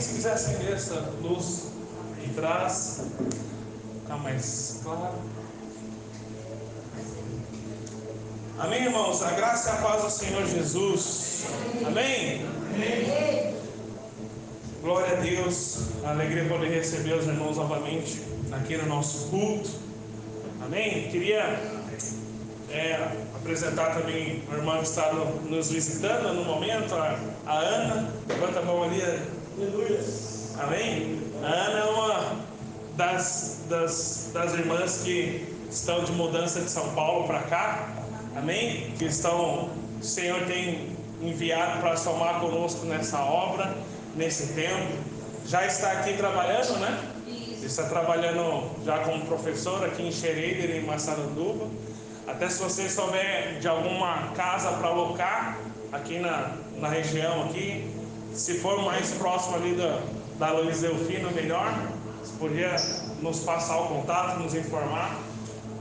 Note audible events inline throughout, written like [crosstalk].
Se quiser acender essa luz de trás, ficar mais claro. Amém, irmãos? A graça e a paz do Senhor Jesus. Amém? Amém. Glória a Deus. A alegria poder receber os irmãos novamente aqui no nosso culto. Amém? Queria é, apresentar também a irmã que está nos visitando no momento, a, a Ana. Levanta a mão ali. Aleluia. Amém? A Ana é uma das, das, das irmãs que estão de mudança de São Paulo para cá. Amém? Que estão, o Senhor tem enviado para somar conosco nessa obra, nesse tempo. Já está aqui trabalhando, né? Está trabalhando já como professor aqui em Xereira, em Massaranduba. Até se você souber de alguma casa para alocar aqui na, na região aqui, se for mais próximo ali da, da Luiz Delfino, melhor. Você podia nos passar o contato, nos informar.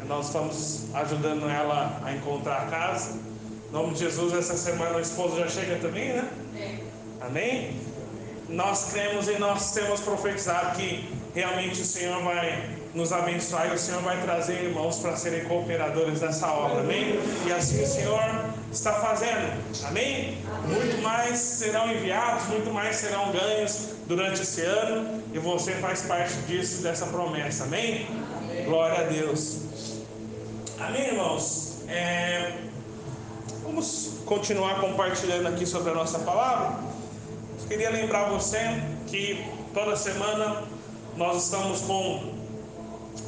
Nós estamos ajudando ela a encontrar a casa. Em nome de Jesus, essa semana o esposo já chega também, né? É. Amém? Nós cremos e nós temos profetizado que realmente o Senhor vai nos abençoar e o Senhor vai trazer irmãos para serem cooperadores dessa obra, amém? E assim o Senhor está fazendo, amém? Muito mais serão enviados, muito mais serão ganhos durante esse ano e você faz parte disso, dessa promessa, amém? Glória a Deus. Amém, irmãos? É, vamos continuar compartilhando aqui sobre a nossa palavra. Eu queria lembrar você que toda semana nós estamos com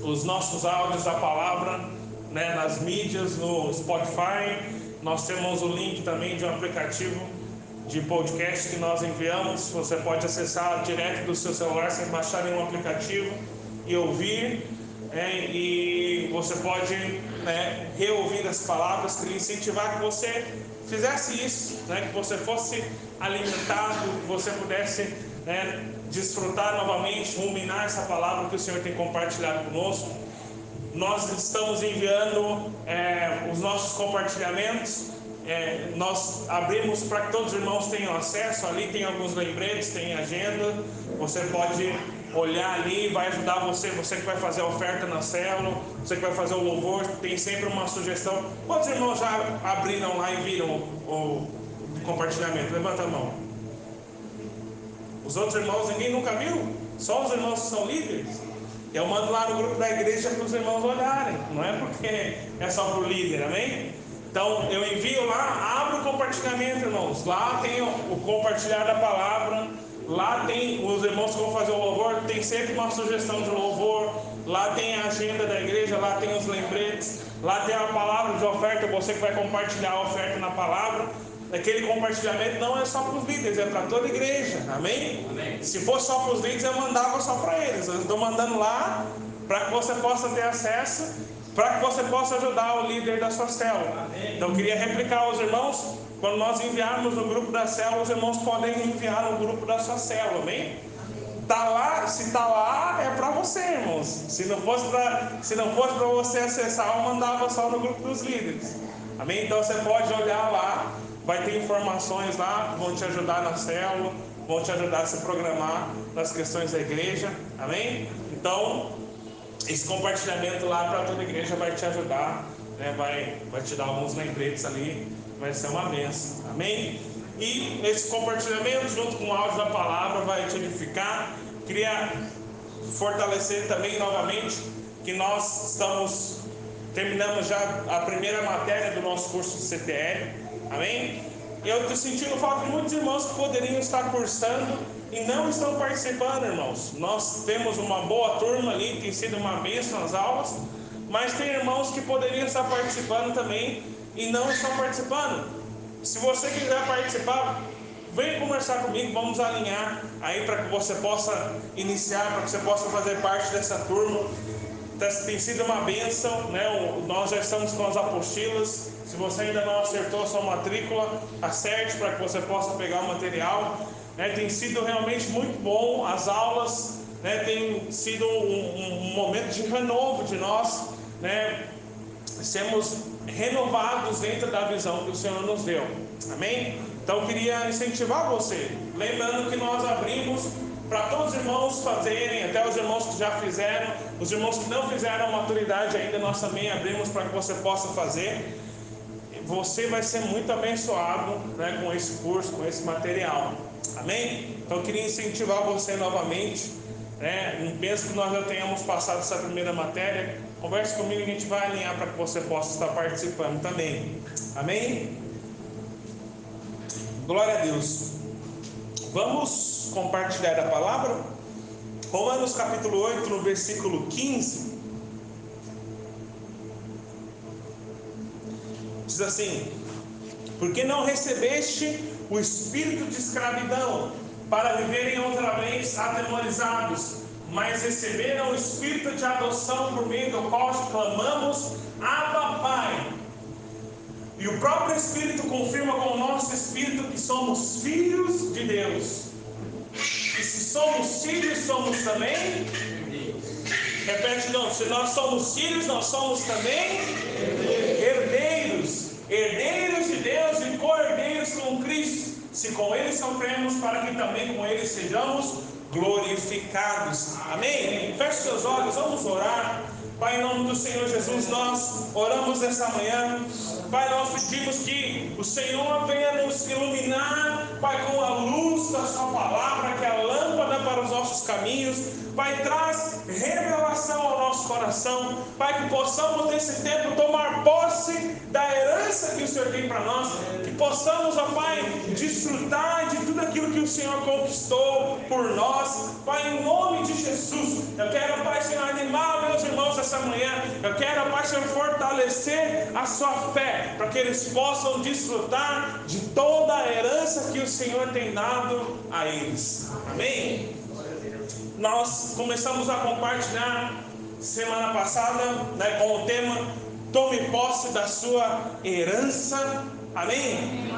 os nossos áudios da palavra né, nas mídias, no Spotify. Nós temos o link também de um aplicativo de podcast que nós enviamos. Você pode acessar direto do seu celular sem baixar nenhum aplicativo e ouvir. É, e você pode né, reouvir as palavras, queria incentivar que você fizesse isso, né, que você fosse alimentado, que você pudesse né, desfrutar novamente, ruminar essa palavra que o Senhor tem compartilhado conosco. Nós estamos enviando é, os nossos compartilhamentos. É, nós abrimos para que todos os irmãos tenham acesso. Ali tem alguns lembretes, tem agenda. Você pode olhar ali, vai ajudar você, você que vai fazer a oferta na célula, você que vai fazer o louvor, tem sempre uma sugestão. Quantos irmãos já abriram lá e viram o, o compartilhamento? Levanta a mão. Os outros irmãos ninguém nunca viu? Só os irmãos que são líderes? Eu mando lá no grupo da igreja para os irmãos olharem, não é porque é só para o líder, amém? Então eu envio lá, abre o compartilhamento, irmãos. Lá tem o compartilhar da palavra Lá tem os irmãos que vão fazer o louvor, tem sempre uma sugestão de louvor. Lá tem a agenda da igreja, lá tem os lembretes, lá tem a palavra de oferta, você que vai compartilhar a oferta na palavra. Aquele compartilhamento não é só para os líderes, é para toda a igreja. Amém? Amém. Se fosse só para os líderes, eu mandava só para eles. Eu estou mandando lá para que você possa ter acesso, para que você possa ajudar o líder da sua célula. Então eu queria replicar aos irmãos quando nós enviarmos no grupo da célula, os irmãos podem enviar no grupo da sua célula, amém? Tá lá, se tá lá, é para você, irmãos. Se não fosse para, se não fosse para você acessar, eu mandava só no grupo dos líderes. Amém? Então você pode olhar lá, vai ter informações lá vão te ajudar na célula, vão te ajudar a se programar nas questões da igreja. Amém? Então, esse compartilhamento lá para toda a igreja vai te ajudar, né? vai, vai te dar alguns lembretes ali vai ser uma benção. Amém? E esse compartilhamento, junto com o áudio da palavra, vai te edificar. Queria fortalecer também novamente que nós estamos terminamos já a primeira matéria do nosso curso de CTL. Amém? Eu estou sentindo falta de muitos irmãos que poderiam estar cursando e não estão participando, irmãos. Nós temos uma boa turma ali, tem sido uma bênção as aulas, mas tem irmãos que poderiam estar participando também e não estão participando. Se você quiser participar, vem conversar comigo, vamos alinhar aí para que você possa iniciar, para que você possa fazer parte dessa turma. Tá, tem sido uma bênção, né? Nós já estamos com as apostilas. Se você ainda não acertou a sua matrícula, acerte para que você possa pegar o material. Né? Tem sido realmente muito bom as aulas, né? Tem sido um, um momento de renovo de nós, né? Sermos renovados dentro da visão que o Senhor nos deu. Amém? Então eu queria incentivar você, lembrando que nós abrimos para todos os irmãos fazerem, até os irmãos que já fizeram, os irmãos que não fizeram a maturidade ainda, nós também abrimos para que você possa fazer. Você vai ser muito abençoado né, com esse curso, com esse material. Amém? Então eu queria incentivar você novamente. Né, mesmo que nós já tenhamos passado essa primeira matéria, converse comigo e a gente vai alinhar para que você possa estar participando também. Amém? Glória a Deus. Vamos compartilhar a palavra? Romanos capítulo 8, no versículo 15. Diz assim: Porque não recebeste o espírito de escravidão para viverem outra vez atemorizados, mas receberam o espírito de adoção por meio do qual clamamos, Abba Pai. E o próprio Espírito confirma com o nosso espírito que somos filhos de Deus. Somos filhos, somos também. Repete não, se nós somos filhos, nós somos também herdeiros, herdeiros de Deus e co-herdeiros com Cristo. Se com Ele sofremos, para que também com Ele sejamos glorificados. Amém? Feche seus olhos, vamos orar. Pai, em nome do Senhor Jesus, nós oramos essa manhã. Pai, nós pedimos que o Senhor venha nos iluminar, Pai, com a luz da Sua palavra, que é a lâmpada para os nossos caminhos. Pai, traz revelação ao nosso coração. Pai, que possamos nesse tempo tomar posse da herança que o Senhor tem para nós. Que possamos, ó Pai, desfrutar de tudo aquilo que o Senhor conquistou por nós. Pai, em nome de Jesus, eu quero, Pai, Senhor, animar meus irmãos essa manhã. Eu quero, Pai, Senhor, fortalecer a sua fé, para que eles possam desfrutar de toda a herança que o Senhor tem dado a eles. Amém? Nós começamos a compartilhar semana passada né, com o tema Tome posse da sua herança. Amém?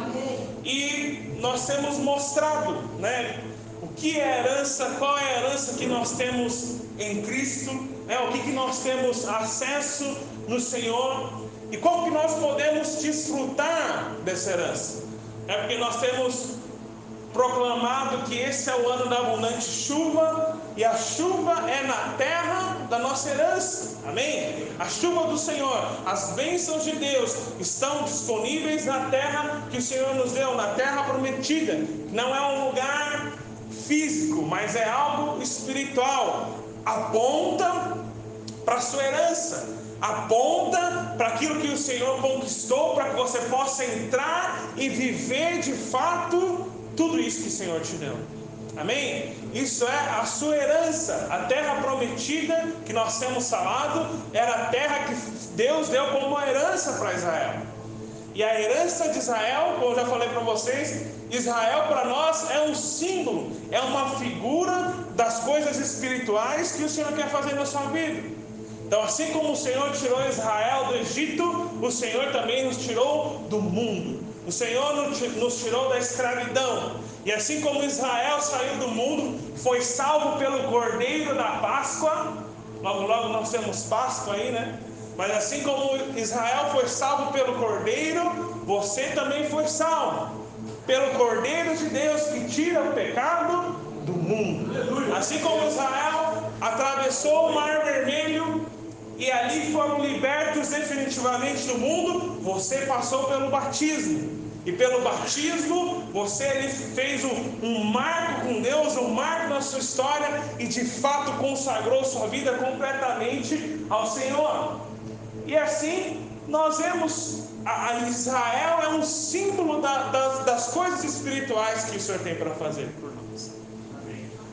E nós temos mostrado né, o que é herança, qual é a herança que nós temos em Cristo, né, o que, que nós temos acesso no Senhor e como que nós podemos desfrutar dessa herança. É porque nós temos proclamado que esse é o ano da abundante chuva, e a chuva é na terra da nossa herança. Amém? A chuva do Senhor, as bênçãos de Deus estão disponíveis na terra que o Senhor nos deu, na terra prometida. Não é um lugar físico, mas é algo espiritual. Aponta para a sua herança aponta para aquilo que o Senhor conquistou, para que você possa entrar e viver de fato tudo isso que o Senhor te deu. Amém? Isso é a sua herança, a terra prometida que nós temos falado, era a terra que Deus deu como uma herança para Israel. E a herança de Israel, como eu já falei para vocês, Israel para nós é um símbolo, é uma figura das coisas espirituais que o Senhor quer fazer na sua vida. Então, assim como o Senhor tirou Israel do Egito, o Senhor também nos tirou do mundo. O Senhor nos tirou da escravidão. E assim como Israel saiu do mundo, foi salvo pelo Cordeiro da Páscoa. Logo, logo nós temos Páscoa aí, né? Mas assim como Israel foi salvo pelo Cordeiro, você também foi salvo pelo Cordeiro de Deus que tira o pecado do mundo. Assim como Israel atravessou o Mar Vermelho e ali foram libertos definitivamente do mundo, você passou pelo batismo. E pelo batismo, você fez um, um, marco com Deus, um marco na sua história e de fato consagrou sua vida completamente ao Senhor. E assim, nós vemos a, a Israel é um símbolo da, das, das coisas espirituais que o Senhor tem para fazer por.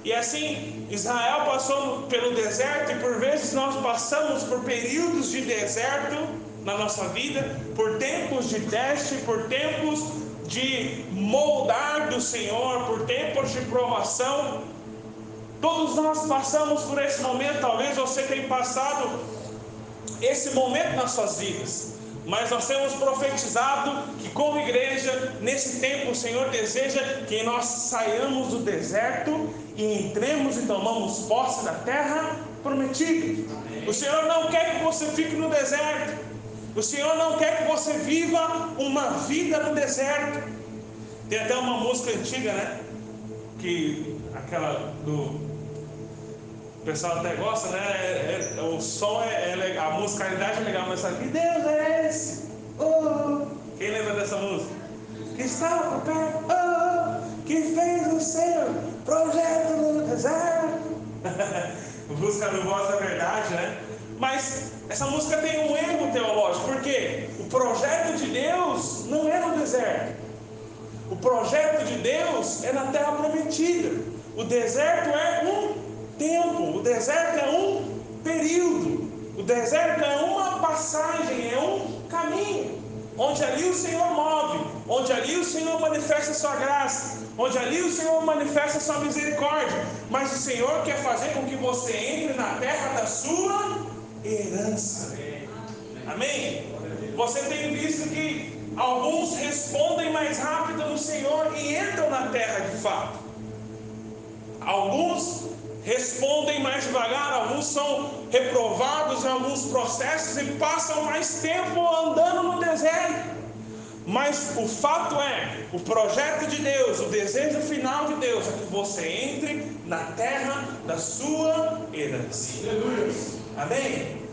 E assim, Israel passou pelo deserto e por vezes nós passamos por períodos de deserto na nossa vida, por tempos de teste, por tempos de moldar do Senhor, por tempos de provação. Todos nós passamos por esse momento, talvez você tenha passado esse momento nas suas vidas. Mas nós temos profetizado que, como igreja, nesse tempo o Senhor deseja que nós saiamos do deserto e entremos e tomamos posse da terra prometida. O Senhor não quer que você fique no deserto. O Senhor não quer que você viva uma vida no deserto. Tem até uma música antiga, né? Que aquela do. O pessoal até gosta, né? É, é, o som é, é, legal, a musicalidade é legal, mas sabe que Deus é esse? Oh, quem lembra dessa música? Que estava perto, oh, que fez o seu projeto no deserto. [laughs] Busca no voz da verdade, né? Mas essa música tem um erro teológico, porque o projeto de Deus não é no deserto. O projeto de Deus é na terra prometida. O deserto é um tempo, o deserto é um período, o deserto é uma passagem, é um caminho, onde ali o Senhor move, onde ali o Senhor manifesta sua graça, onde ali o Senhor manifesta sua misericórdia, mas o Senhor quer fazer com que você entre na terra da sua herança. Amém? Você tem visto que alguns respondem mais rápido no Senhor e entram na terra de fato. Alguns respondem mais devagar, alguns são reprovados em alguns processos e passam mais tempo andando no deserto. Mas o fato é, o projeto de Deus, o desejo final de Deus é que você entre na terra da sua herança. Amém?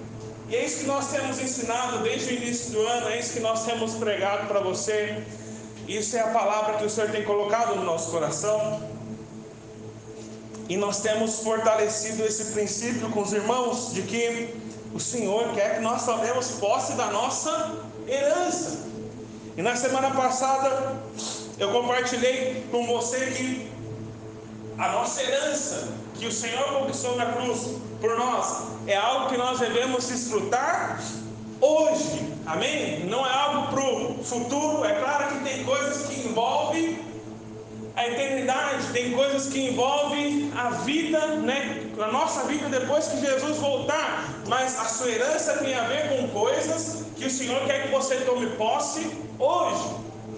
E é isso que nós temos ensinado desde o início do ano, é isso que nós temos pregado para você. Isso é a palavra que o Senhor tem colocado no nosso coração. E nós temos fortalecido esse princípio com os irmãos de que o Senhor quer que nós tomemos posse da nossa herança. E na semana passada eu compartilhei com você que a nossa herança que o Senhor conquistou na cruz por nós é algo que nós devemos desfrutar hoje. Amém? Não é algo para o futuro. É claro que tem coisas que envolvem a eternidade, tem coisas que envolvem a vida, né? A nossa vida depois que Jesus voltar. Mas a sua herança tem a ver com coisas que o Senhor quer que você tome posse hoje.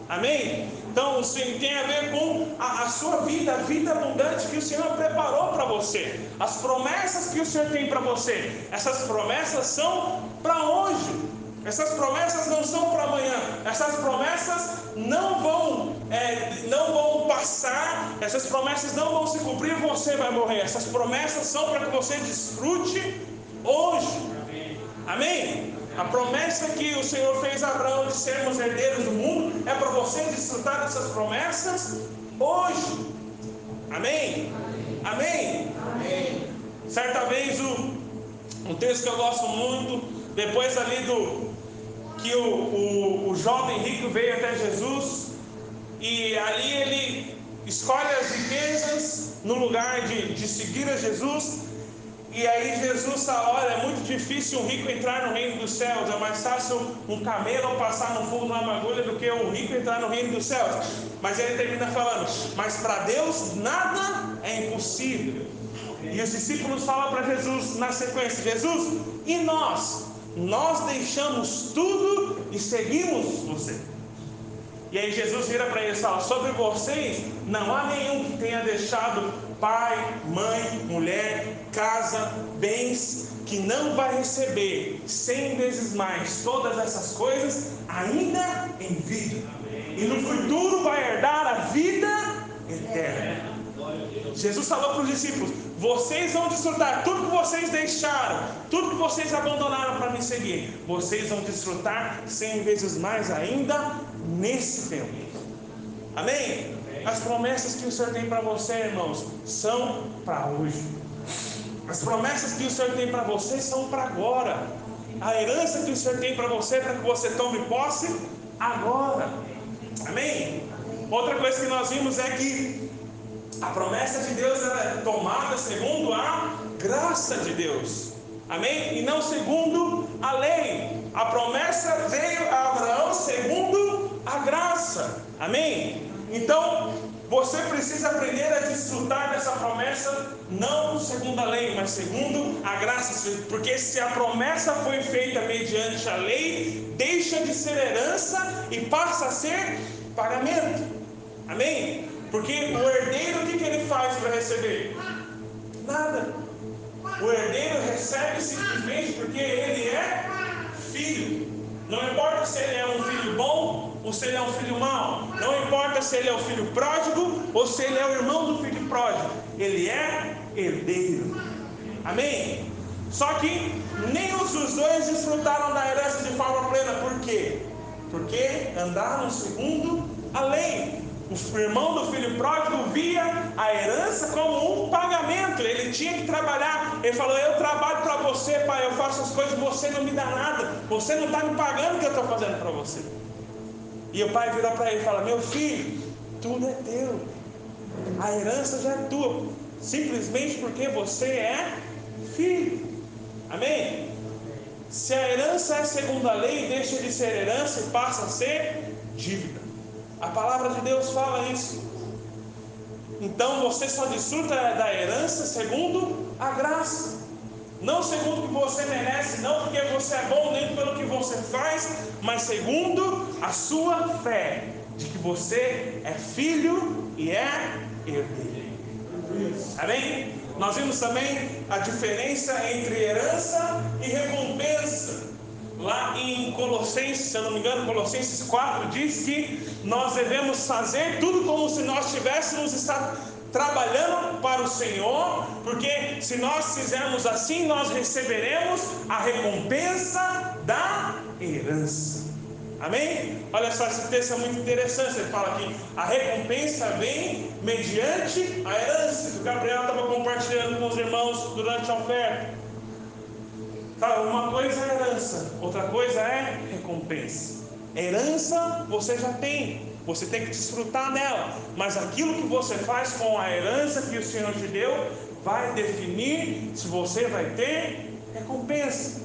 Amém? Então, sim, tem a ver com a, a, sua vida, a vida abundante que o Senhor preparou para você. As promessas que o Senhor tem para você. Essas promessas são para hoje. Essas promessas não são para amanhã. Essas promessas não vão, é, não vão passar. Essas promessas não vão se cumprir. Você vai morrer. Essas promessas são para que você desfrute hoje. Amém? A promessa que o Senhor fez a Abraão de sermos herdeiros do mundo é para você desfrutar dessas promessas hoje. Amém? Amém? Amém. Certa vez o, um texto que eu gosto muito, depois ali do que o, o, o jovem rico veio até Jesus e ali ele escolhe as riquezas no lugar de, de seguir a Jesus e aí Jesus fala, olha, é muito difícil um rico entrar no reino dos céus, é mais fácil um camelo passar no fundo de uma agulha do que um rico entrar no reino dos céus. Mas ele termina falando, mas para Deus nada é impossível. E os discípulos falam para Jesus na sequência, Jesus, e nós? Nós deixamos tudo e seguimos você. E aí Jesus vira para eles e fala, sobre vocês não há nenhum que tenha deixado pai, mãe, mulher, casa, bens, que não vai receber cem vezes mais todas essas coisas, ainda em vida. E no futuro vai herdar a vida eterna. Jesus falou para os discípulos: vocês vão desfrutar tudo que vocês deixaram, tudo que vocês abandonaram para me seguir. Vocês vão desfrutar cem vezes mais ainda nesse tempo. Amém? As promessas que o Senhor tem para você, irmãos, são para hoje. As promessas que o Senhor tem para você são para agora. A herança que o Senhor tem para você, para que você tome posse agora. Amém? Outra coisa que nós vimos é que a promessa de Deus é tomada segundo a graça de Deus. Amém? E não segundo a lei. A promessa veio a Abraão segundo a graça. Amém? Então, você precisa aprender a desfrutar dessa promessa, não segundo a lei, mas segundo a graça. Porque se a promessa foi feita mediante a lei, deixa de ser herança e passa a ser pagamento. Amém? Porque o herdeiro, o que, que ele faz para receber? Nada. O herdeiro recebe simplesmente porque ele é filho. Não importa se ele é um filho bom ou se ele é um filho mau. Não importa se ele é o filho pródigo ou se ele é o irmão do filho pródigo. ele é herdeiro. Amém? Só que nem os dois desfrutaram da herança de forma plena. Por quê? Porque andaram segundo a lei. O irmão do filho pródigo via a herança como um pagamento. Ele tinha que trabalhar. Ele falou: Eu trabalho para você, pai. Eu faço as coisas, você não me dá nada. Você não está me pagando o que eu estou fazendo para você. E o pai vira para ele e fala: Meu filho, tudo é teu. A herança já é tua. Simplesmente porque você é filho. Amém? Se a herança é segundo a lei, deixa de ser herança e passa a ser dívida. A palavra de Deus fala isso. Então você só desfruta da herança segundo a graça. Não segundo o que você merece, não porque você é bom, nem pelo que você faz, mas segundo a sua fé, de que você é filho e é herdeiro. Amém? Nós vimos também a diferença entre herança e recompensa. Lá em Colossenses, se eu não me engano, Colossenses 4 diz que nós devemos fazer tudo como se nós tivéssemos estado trabalhando para o Senhor, porque se nós fizermos assim, nós receberemos a recompensa da herança. Amém? Olha só, esse texto é muito interessante. Ele fala que a recompensa vem mediante a herança. O Gabriel estava compartilhando com os irmãos durante a oferta. Uma coisa é herança, outra coisa é recompensa. Herança você já tem, você tem que desfrutar dela, mas aquilo que você faz com a herança que o Senhor te deu vai definir se você vai ter recompensa.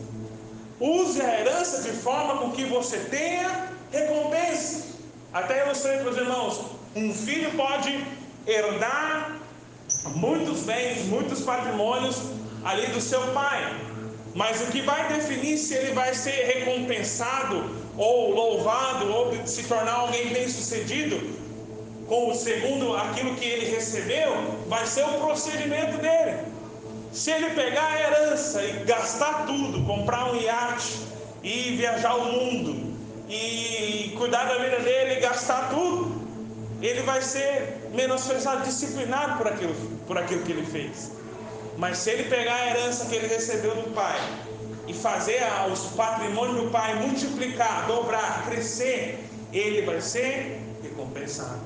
Use a herança de forma com que você tenha recompensa. Até ilustrei para os irmãos: um filho pode herdar muitos bens, muitos patrimônios ali do seu pai, mas o que vai definir se ele vai ser recompensado ou louvado ou se tornar alguém bem-sucedido com segundo aquilo que ele recebeu, vai ser o procedimento dele. Se ele pegar a herança e gastar tudo, comprar um iate e viajar o mundo e cuidar da vida dele e gastar tudo, ele vai ser menosprezado, disciplinado por aquilo, por aquilo que ele fez. Mas se ele pegar a herança que ele recebeu do pai e fazer os patrimônios do pai multiplicar, dobrar, crescer, ele vai ser recompensado.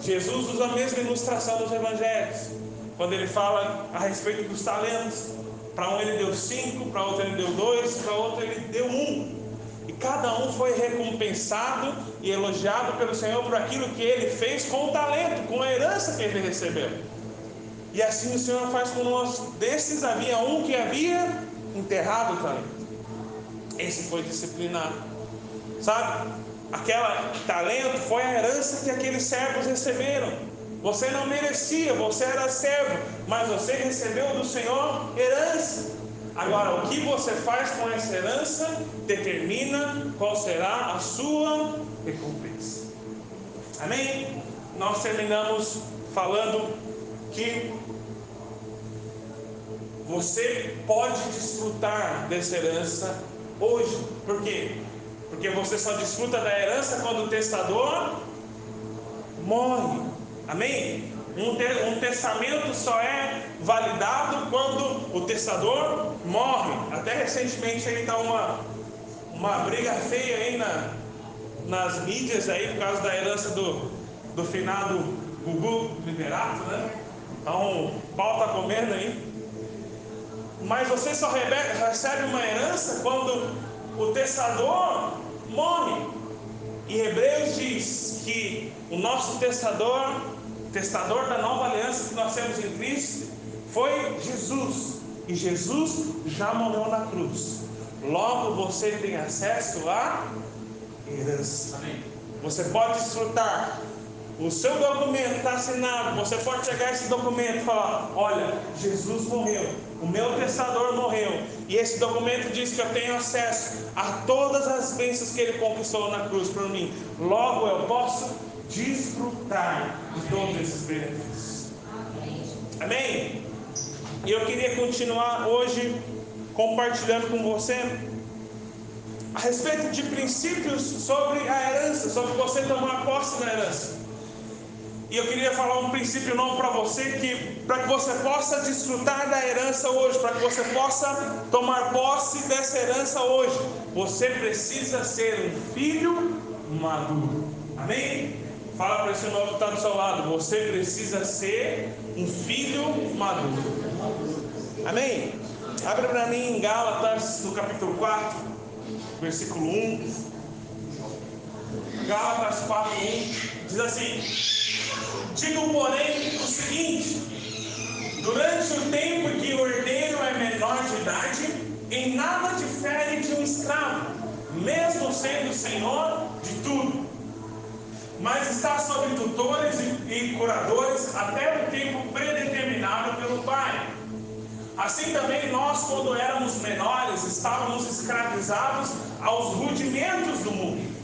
Jesus usa a mesma ilustração dos evangelhos quando ele fala a respeito dos talentos. Para um ele deu cinco, para outro ele deu dois, para outro ele deu um. E cada um foi recompensado e elogiado pelo Senhor por aquilo que ele fez com o talento, com a herança que ele recebeu. E assim o Senhor faz conosco. Desses havia um que havia enterrado talento. Esse foi disciplinado. Sabe? Aquela talento foi a herança que aqueles servos receberam. Você não merecia, você era servo, mas você recebeu do Senhor herança. Agora, o que você faz com essa herança determina qual será a sua recompensa. Amém? Nós terminamos falando que você pode desfrutar dessa herança hoje. Por quê? Porque você só desfruta da herança quando o testador morre. Amém? Um, te, um testamento só é validado quando o testador morre. Até recentemente aí está uma, uma briga feia aí na, nas mídias aí por causa da herança do, do finado Gugu Liberato, né? Então pau está comendo aí. Mas você só recebe uma herança quando o testador morre. E Hebreus diz que o nosso testador testador da nova aliança que nós temos em Cristo, foi Jesus. E Jesus já morreu na cruz. Logo você tem acesso à herança. Você pode desfrutar. O seu documento está assinado. Você pode pegar esse documento e falar: Olha, Jesus morreu. O meu testador morreu. E esse documento diz que eu tenho acesso a todas as bênçãos que ele conquistou na cruz por mim. Logo eu posso desfrutar de todos esses benefícios. Amém? E eu queria continuar hoje compartilhando com você a respeito de princípios sobre a herança, sobre você tomar posse da herança. E eu queria falar um princípio novo para você que para que você possa desfrutar da herança hoje, para que você possa tomar posse dessa herança hoje, você precisa ser um filho maduro. Amém? Fala para esse novo que está do seu lado. Você precisa ser um filho maduro. Amém? Abre para mim em Gálatas, no capítulo 4, versículo 1. Gálatas 4, 1 diz assim: Digo, porém, o seguinte: durante o tempo que o herdeiro é menor de idade, em nada difere de um escravo, mesmo sendo senhor de tudo. Mas está sob tutores e curadores até o tempo predeterminado pelo Pai. Assim também nós, quando éramos menores, estávamos escravizados aos rudimentos do mundo.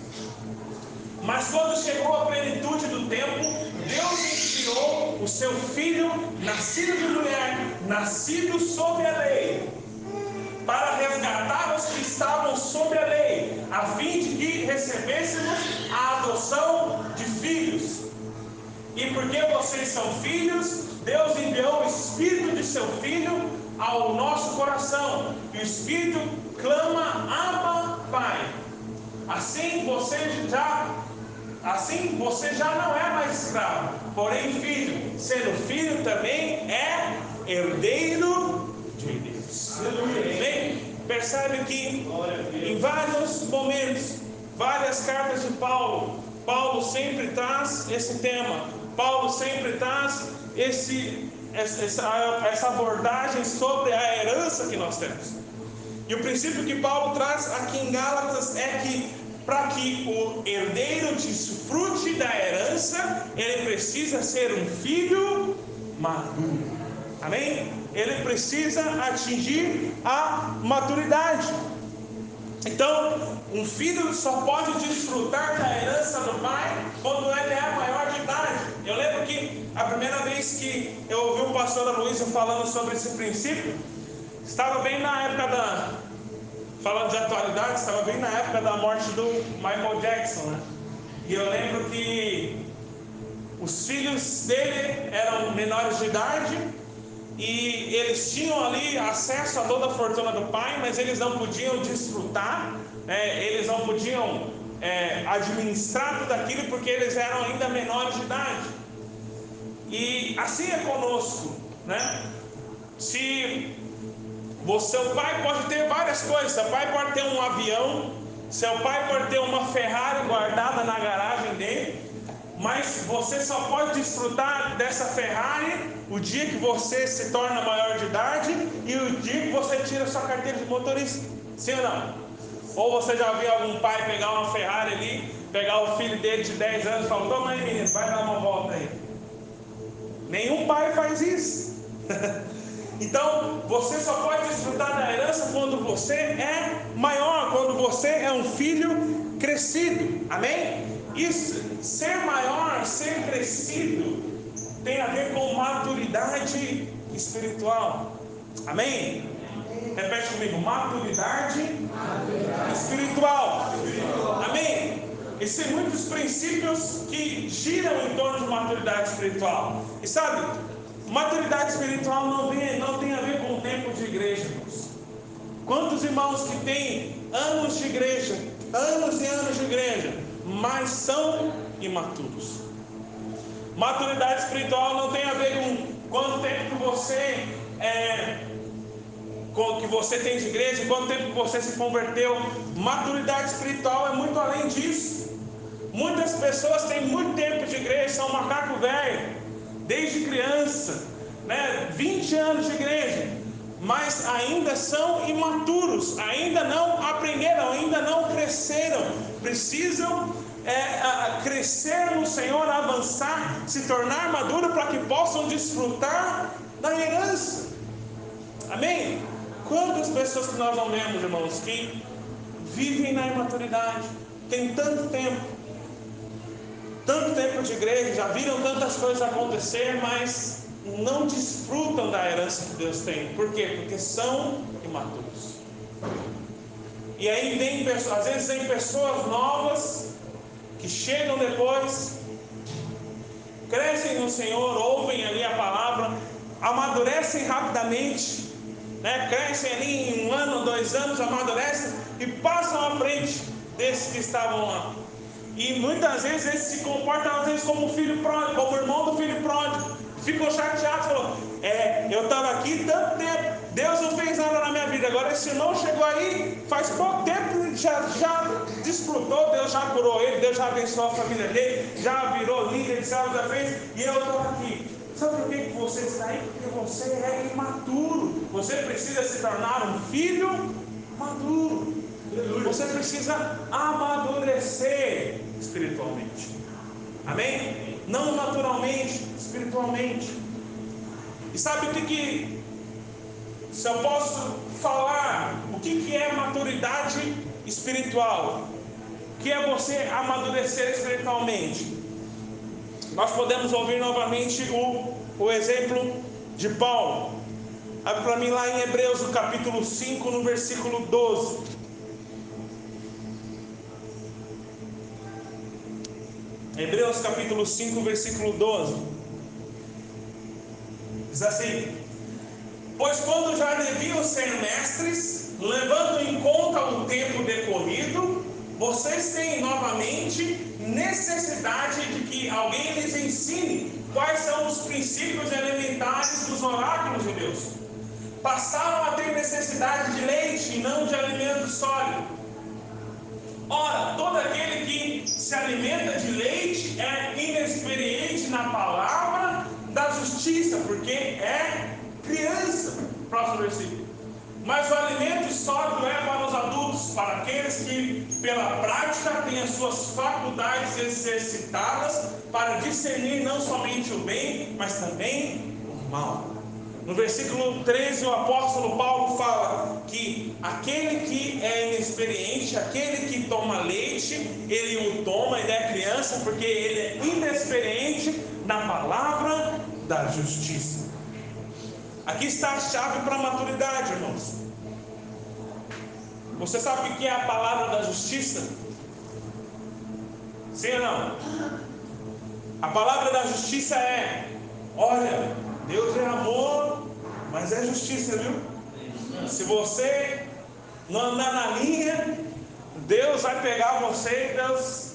Mas quando chegou a plenitude do tempo, Deus enviou o seu filho, nascido de mulher, nascido sob a lei, para resgatar os que estavam sob a lei, a fim de que recebêssemos a adoção de filhos. E porque vocês são filhos, Deus enviou o Espírito de seu Filho ao nosso coração. E o Espírito clama, Abba, Pai. Assim você já Assim você já não é mais escravo, porém filho. Sendo filho também é herdeiro de Deus. Bem, percebe que em vários momentos, várias cartas de Paulo, Paulo sempre traz esse tema. Paulo sempre traz esse, essa, essa abordagem sobre a herança que nós temos. E o princípio que Paulo traz aqui em Gálatas é que para que o herdeiro desfrute da herança, ele precisa ser um filho maduro. Amém? Ele precisa atingir a maturidade. Então, um filho só pode desfrutar da herança do pai quando ele é maior de idade. Eu lembro que a primeira vez que eu ouvi o pastor Aloysio falando sobre esse princípio, estava bem na época da, falando de atualidade, estava bem na época da morte do Michael Jackson, né? E eu lembro que os filhos dele eram menores de idade e eles tinham ali acesso a toda a fortuna do pai, mas eles não podiam desfrutar, né? eles não podiam é, administrar tudo aquilo porque eles eram ainda menores de idade. E assim é conosco, né? Se seu pai pode ter várias coisas. Seu pai pode ter um avião, seu pai pode ter uma Ferrari guardada na garagem dele, mas você só pode desfrutar dessa Ferrari o dia que você se torna maior de idade e o dia que você tira sua carteira de motorista. Sim ou não? Ou você já viu algum pai pegar uma Ferrari ali, pegar o filho dele de 10 anos e falar: Toma aí, menino, vai dar uma volta aí. Nenhum pai faz isso. [laughs] Então, você só pode desfrutar da herança quando você é maior, quando você é um filho crescido. Amém? Isso, ser maior, ser crescido, tem a ver com maturidade espiritual. Amém? Repete comigo: maturidade. Espiritual. espiritual. Amém? Existem muitos princípios que giram em torno de maturidade espiritual. E sabe, Maturidade espiritual não tem, não tem a ver com o tempo de igreja. Quantos irmãos que têm anos de igreja, anos e anos de igreja, mas são imaturos? Maturidade espiritual não tem a ver com quanto tempo que você é, que você tem de igreja, quanto tempo que você se converteu. Maturidade espiritual é muito além disso. Muitas pessoas têm muito tempo de igreja, são macaco velho, desde criança, né, 20 anos de igreja, mas ainda são imaturos, ainda não aprenderam, ainda não cresceram, precisam é, crescer no Senhor, avançar, se tornar maduro para que possam desfrutar da herança. Amém? Quantas pessoas que nós não vemos, irmãos, que vivem na imaturidade, tem tanto tempo, tanto tempo de igreja, já viram tantas coisas acontecer, mas não desfrutam da herança que Deus tem. Por quê? Porque são imaturos. E aí vem, às vezes vem pessoas novas que chegam depois crescem no Senhor, ouvem ali a palavra, amadurecem rapidamente, né? crescem ali em um ano, dois anos, amadurecem e passam à frente desses que estavam lá. E muitas vezes eles se comportam às vezes como filho pródigo, como irmão do filho pródigo. Ficou chateado, falou, é, eu estava aqui tanto tempo, Deus não fez nada na minha vida. Agora esse irmão chegou aí, faz pouco tempo, já, já desfrutou, Deus já curou ele, Deus já abençoou a família dele, já virou líder de céu, já fez, e eu estou aqui. Sabe por que você está aí? Porque você é imaturo. Você precisa se tornar um filho maduro. Você precisa amadurecer espiritualmente. Amém? Não naturalmente, espiritualmente. E sabe o que, que se eu posso falar o que, que é maturidade espiritual? Que é você amadurecer espiritualmente? Nós podemos ouvir novamente o, o exemplo de Paulo. Abre para mim lá em Hebreus, no capítulo 5, no versículo 12. Hebreus capítulo 5, versículo 12. Diz assim: Pois quando já deviam ser mestres, levando em conta o tempo decorrido, vocês têm novamente necessidade de que alguém lhes ensine quais são os princípios elementares dos oráculos de Deus. Passaram a ter necessidade de leite e não de alimento sólido Ora, todo aquele que se alimenta de leite é inexperiente na palavra da justiça, porque é criança. Próximo versículo. Mas o alimento sólido é para os adultos, para aqueles que, pela prática, têm as suas faculdades exercitadas para discernir não somente o bem, mas também o mal. No versículo 13, o apóstolo Paulo fala que aquele que é inexperiente, aquele que toma leite, ele o toma, ele é criança, porque ele é inexperiente na palavra da justiça. Aqui está a chave para a maturidade, irmãos. Você sabe o que é a palavra da justiça? Sim ou não? A palavra da justiça é: olha, Deus é amor, mas é justiça, viu? Se você não andar na linha, Deus vai pegar você e Deus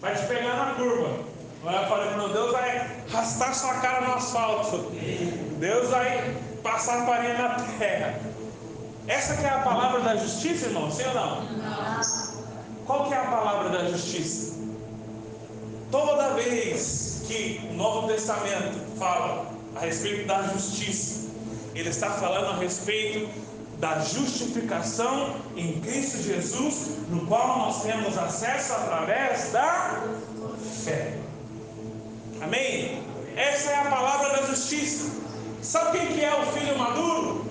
vai te pegar na curva. Eu falei para Deus vai arrastar sua cara no asfalto. Deus vai passar farinha na terra. Essa que é a palavra da justiça, irmão? Sim ou não? Qual que é a palavra da justiça? Toda vez que o Novo Testamento fala a respeito da justiça. Ele está falando a respeito da justificação em Cristo Jesus, no qual nós temos acesso através da fé. Amém? Essa é a palavra da justiça. Sabe quem que é o filho maduro?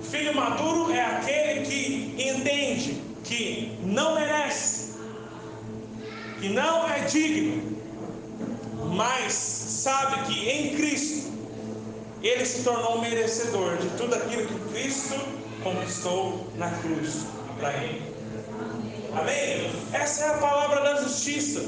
O filho maduro é aquele que entende que não merece, que não é digno, mas sabe que em Cristo ele se tornou merecedor de tudo aquilo que Cristo conquistou na cruz para ele. Amém? Essa é a palavra da justiça.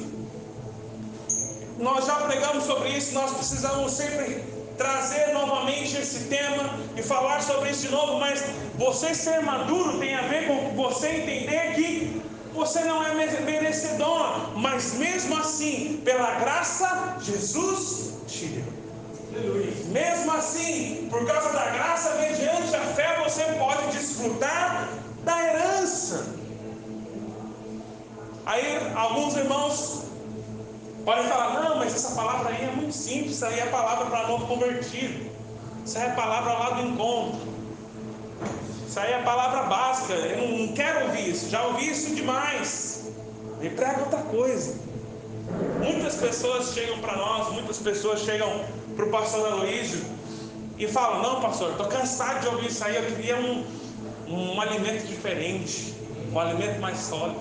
Nós já pregamos sobre isso, nós precisamos sempre trazer novamente esse tema e falar sobre isso de novo, mas você ser maduro tem a ver com você entender que você não é merecedor, mas mesmo assim, pela graça, Jesus te deu. Mesmo assim, por causa da graça, mediante a fé, você pode desfrutar da herança. Aí alguns irmãos podem falar, não, mas essa palavra aí é muito simples, aí é palavra para novo convertido. Isso aí é palavra lá do encontro. Isso aí é palavra básica. Eu não quero ouvir isso, já ouvi isso demais. Me prega outra coisa. Muitas pessoas chegam para nós, muitas pessoas chegam para o pastor Aloysio e falam: Não, pastor, estou cansado de ouvir isso aí, eu queria um, um alimento diferente, um alimento mais sólido.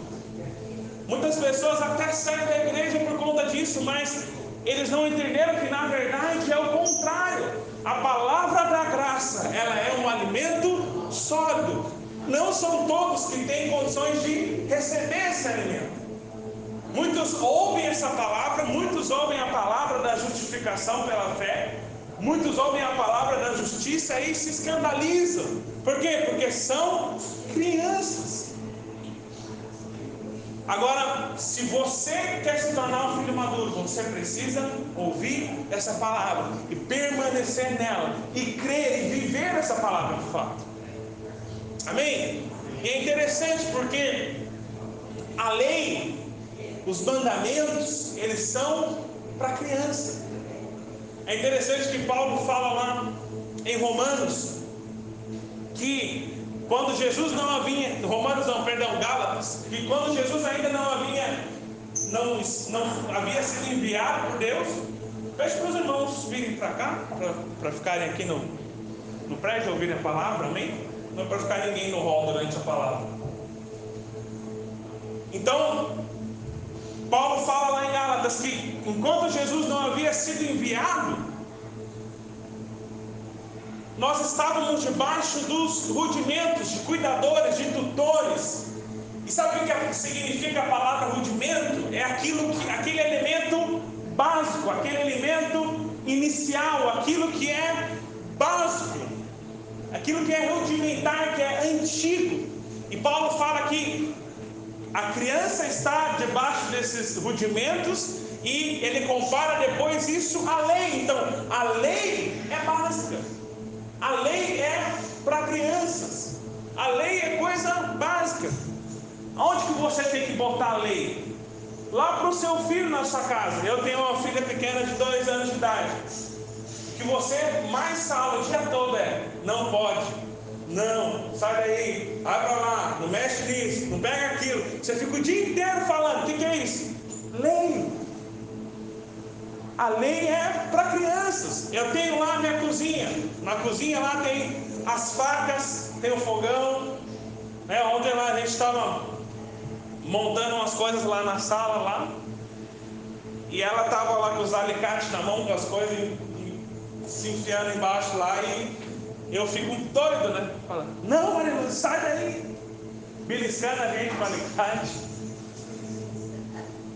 Muitas pessoas até saem da igreja por conta disso, mas eles não entenderam que na verdade é o contrário. A palavra da graça, ela é um alimento sólido. Não são todos que têm condições de receber esse alimento. Muitos ouvem essa palavra, muitos ouvem a palavra da justificação pela fé, muitos ouvem a palavra da justiça e se escandalizam. Por quê? Porque são crianças. Agora, se você quer se tornar um filho maduro, você precisa ouvir essa palavra e permanecer nela e crer e viver essa palavra de fato. Amém? E é interessante porque a lei, os mandamentos, eles são para criança. É interessante que Paulo fala lá em Romanos que quando Jesus não havia, Romanos não, perdão, Gálatas, que quando Jesus ainda não havia, não, não havia sido enviado por Deus, pede para os irmãos virem para cá, para ficarem aqui no, no prédio ouvirem a palavra, amém? Não é para ficar ninguém no hall durante a palavra. Então, Paulo fala lá em Gálatas que enquanto Jesus não havia sido enviado, nós estávamos debaixo dos rudimentos de cuidadores, de tutores. E sabe o que significa a palavra rudimento? É aquilo que, aquele elemento básico, aquele elemento inicial, aquilo que é básico, aquilo que é rudimentar, que é antigo. E Paulo fala que a criança está debaixo desses rudimentos e ele compara depois isso à lei. Então, a lei é básica. A lei é para crianças. A lei é coisa básica. Onde que você tem que botar a lei? Lá para o seu filho na sua casa. Eu tenho uma filha pequena de dois anos de idade. Que você mais fala o dia todo é: não pode, não, sai daí, para lá, não mexe nisso, não pega aquilo. Você fica o dia inteiro falando: o que, que é isso? Lei. A lei é para crianças. Eu tenho lá minha cozinha. Na cozinha lá tem as facas, tem o fogão. É, ontem lá a gente estava montando umas coisas lá na sala lá. E ela estava lá com os alicates na mão, com as coisas se enfiando embaixo lá e eu fico doido, né? Falando, não, Maria, sai daí! Beliscando a gente com alicate.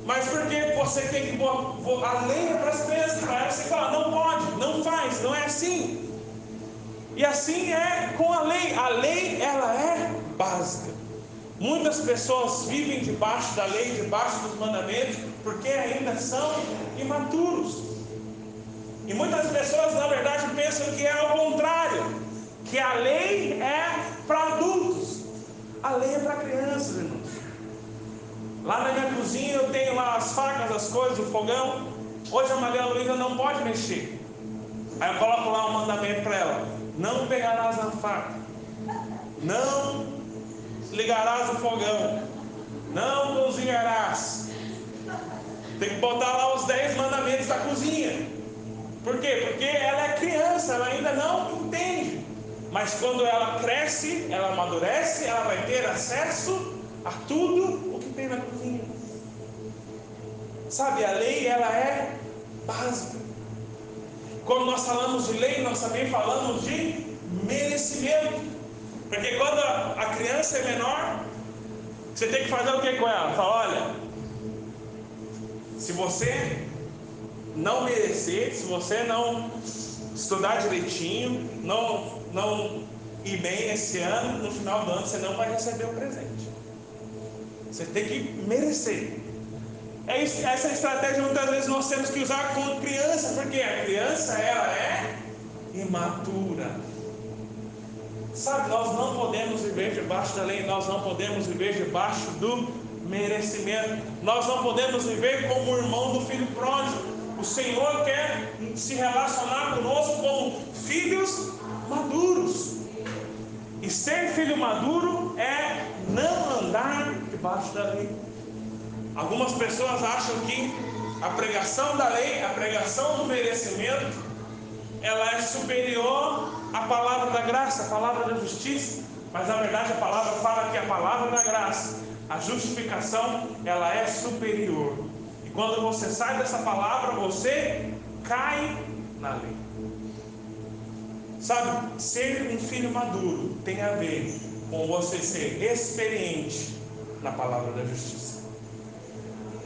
Mas porque você tem que a lei para as crianças, para elas, você fala, não pode, não faz, não é assim. E assim é com a lei. A lei ela é básica. Muitas pessoas vivem debaixo da lei, debaixo dos mandamentos, porque ainda são imaturos. E muitas pessoas, na verdade, pensam que é ao contrário, que a lei é para adultos, a lei é para crianças, irmãos. Lá na minha cozinha eu tenho lá as facas, as coisas, o fogão. Hoje a Maria Luísa não pode mexer. Aí eu coloco lá um mandamento para ela: não pegarás na faca, não ligarás o fogão, não cozinharás. Tem que botar lá os dez mandamentos da cozinha. Por quê? Porque ela é criança, ela ainda não entende. Mas quando ela cresce, ela amadurece, ela vai ter acesso a tudo tem na cozinha. Sabe, a lei ela é básica. Quando nós falamos de lei, nós também falamos de merecimento. Porque quando a criança é menor, você tem que fazer o que com ela? Fala, olha, se você não merecer, se você não estudar direitinho, não, não ir bem esse ano, no final do ano você não vai receber o presente. Você tem que merecer. É isso, essa estratégia muitas vezes nós temos que usar com criança, porque a criança ela é imatura. Sabe, nós não podemos viver debaixo da lei, nós não podemos viver debaixo do merecimento, nós não podemos viver como o irmão do filho pródigo. O Senhor quer se relacionar conosco como filhos maduros. E ser filho maduro é não andar debaixo da lei. Algumas pessoas acham que a pregação da lei, a pregação do merecimento, ela é superior à palavra da graça, à palavra da justiça. Mas na verdade a palavra fala que a palavra da graça, a justificação, ela é superior. E quando você sai dessa palavra, você cai na lei. Sabe, ser um filho maduro tem a ver com você ser experiente na palavra da justiça.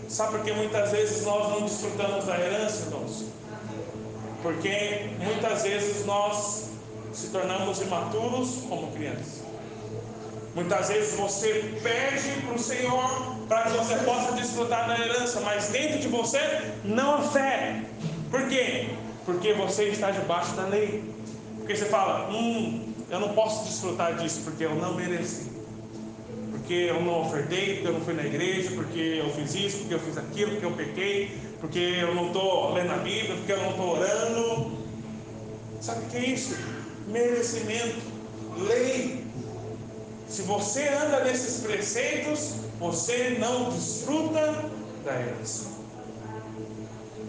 Sabe por que muitas vezes nós não desfrutamos da herança, irmãos? Porque muitas vezes nós se tornamos imaturos como crianças. Muitas vezes você pede para o Senhor para que você possa desfrutar da herança, mas dentro de você não há fé. Por quê? Porque você está debaixo da lei. Porque você fala, hum, eu não posso desfrutar disso porque eu não mereci. Porque eu não ofertei, porque eu não fui na igreja, porque eu fiz isso, porque eu fiz aquilo, porque eu pequei, porque eu não estou lendo a Bíblia, porque eu não estou orando. Sabe o que é isso? Merecimento, lei. Se você anda nesses preceitos, você não desfruta da herança.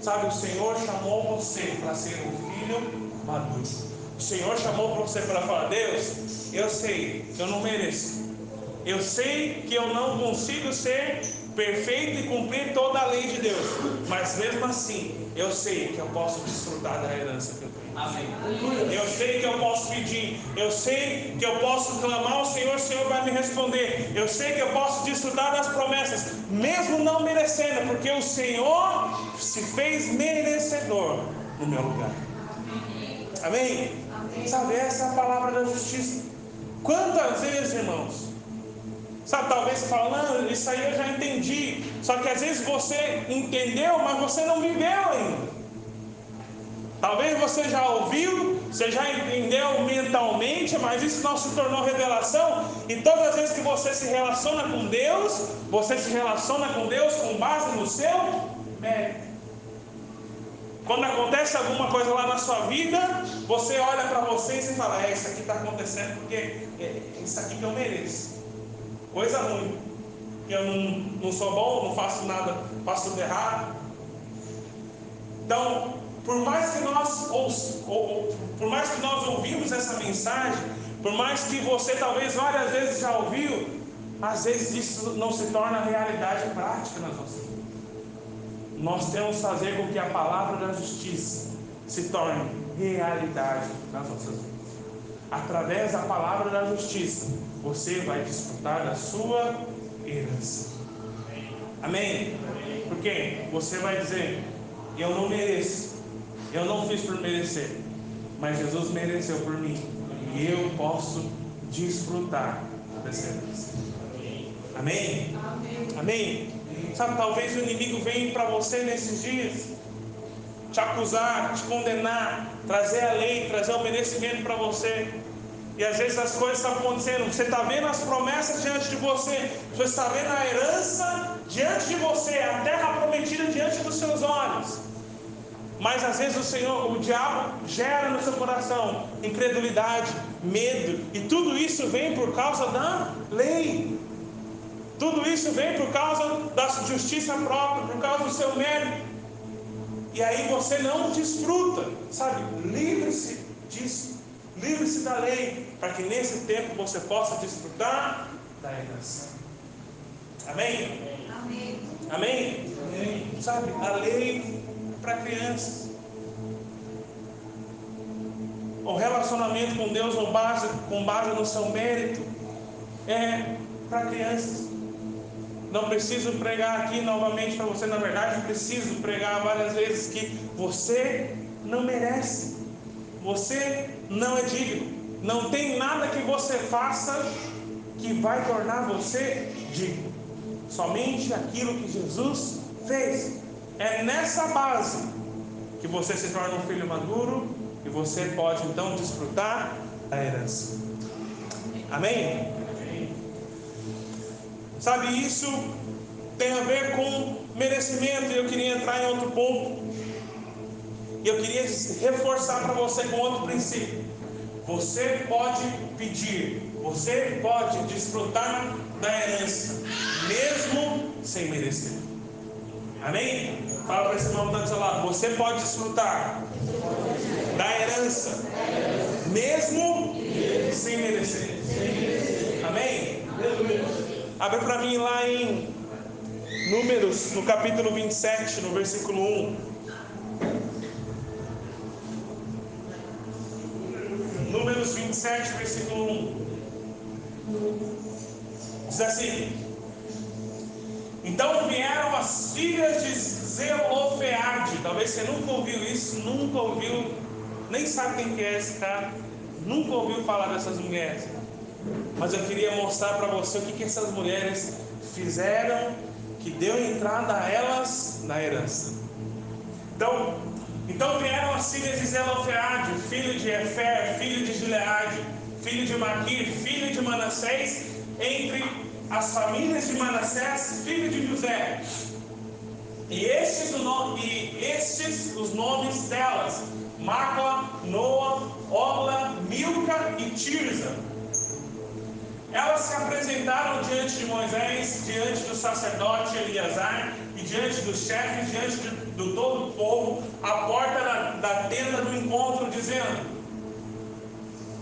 Sabe, o Senhor chamou você para ser um filho maduro. O Senhor chamou você para falar: Deus, eu sei que eu não mereço. Eu sei que eu não consigo ser perfeito e cumprir toda a lei de Deus. Mas mesmo assim, eu sei que eu posso desfrutar da herança que eu tenho. Amém. Eu sei que eu posso pedir, eu sei que eu posso clamar ao Senhor, o Senhor vai me responder. Eu sei que eu posso desfrutar das promessas, mesmo não merecendo, porque o Senhor se fez merecedor no meu lugar. Amém? Sabe, essa é a palavra da justiça. Quantas vezes, irmãos, Sabe, talvez você fale, não, isso aí eu já entendi. Só que às vezes você entendeu, mas você não viveu ainda. Talvez você já ouviu, você já entendeu mentalmente, mas isso não se tornou revelação. E todas as vezes que você se relaciona com Deus, você se relaciona com Deus com base no seu mérito. Quando acontece alguma coisa lá na sua vida, você olha para você e fala: É, isso aqui está acontecendo porque é isso aqui que eu mereço. Coisa ruim. Que eu não, não sou bom, não faço nada, faço tudo errado. Então, por mais que nós ou, ou, por mais que nós ouvimos essa mensagem, por mais que você talvez várias vezes já ouviu, às vezes isso não se torna realidade prática nas nossas vidas. Nós temos que fazer com que a palavra da justiça se torne realidade nas nossas vidas. Através da palavra da justiça, você vai desfrutar da sua herança. Amém? Porque você vai dizer: Eu não mereço, eu não fiz por merecer, mas Jesus mereceu por mim. E eu posso desfrutar dessa herança. Amém? Amém? Amém? Sabe, talvez o inimigo venha para você nesses dias te acusar, te condenar, trazer a lei, trazer o merecimento para você. E às vezes as coisas estão acontecendo, você está vendo as promessas diante de você, você está vendo a herança diante de você, a terra prometida diante dos seus olhos. Mas às vezes o Senhor, o diabo gera no seu coração incredulidade, medo, e tudo isso vem por causa da lei. Tudo isso vem por causa da justiça própria, por causa do seu mérito. E aí você não desfruta, sabe? Livre-se disso. Livre-se da lei, para que nesse tempo você possa desfrutar da herança. Amém? Amém? Amém? Amém. Sabe, a lei para crianças. O relacionamento com Deus com base, com base no seu mérito é para crianças. Não preciso pregar aqui novamente para você, na verdade, preciso pregar várias vezes que você não merece, você não é digno, não tem nada que você faça que vai tornar você digno, somente aquilo que Jesus fez. É nessa base que você se torna um filho maduro e você pode então desfrutar da herança. Amém? Sabe, isso tem a ver com merecimento eu queria entrar em outro ponto. E eu queria reforçar para você com outro princípio. Você pode pedir, você pode desfrutar da herança, mesmo sem merecer. Amém? Fala para esse irmão que está do lado. Você pode desfrutar da herança, mesmo sem merecer. Amém? Abre para mim lá em Números, no capítulo 27, no versículo 1. Números 27, versículo 1. Diz assim: Então vieram as filhas de Zelofeade. Talvez você nunca ouviu isso, nunca ouviu, nem sabe quem que é esse cara, nunca ouviu falar dessas mulheres. Mas eu queria mostrar para você o que, que essas mulheres fizeram que deu entrada a elas na herança. Então, então vieram as filhas de Zelofeade, filho de Efer, filho de Gileade, filho de Maquir, filho de Manassés, entre as famílias de Manassés, filho de José. E estes, e estes os nomes delas: Macla, Noa, Ogla, Milca e Tirza. Elas se apresentaram diante de Moisés, diante do sacerdote Eliasar e diante dos chefes, diante de, do todo o povo, à porta da, da tenda do encontro, dizendo: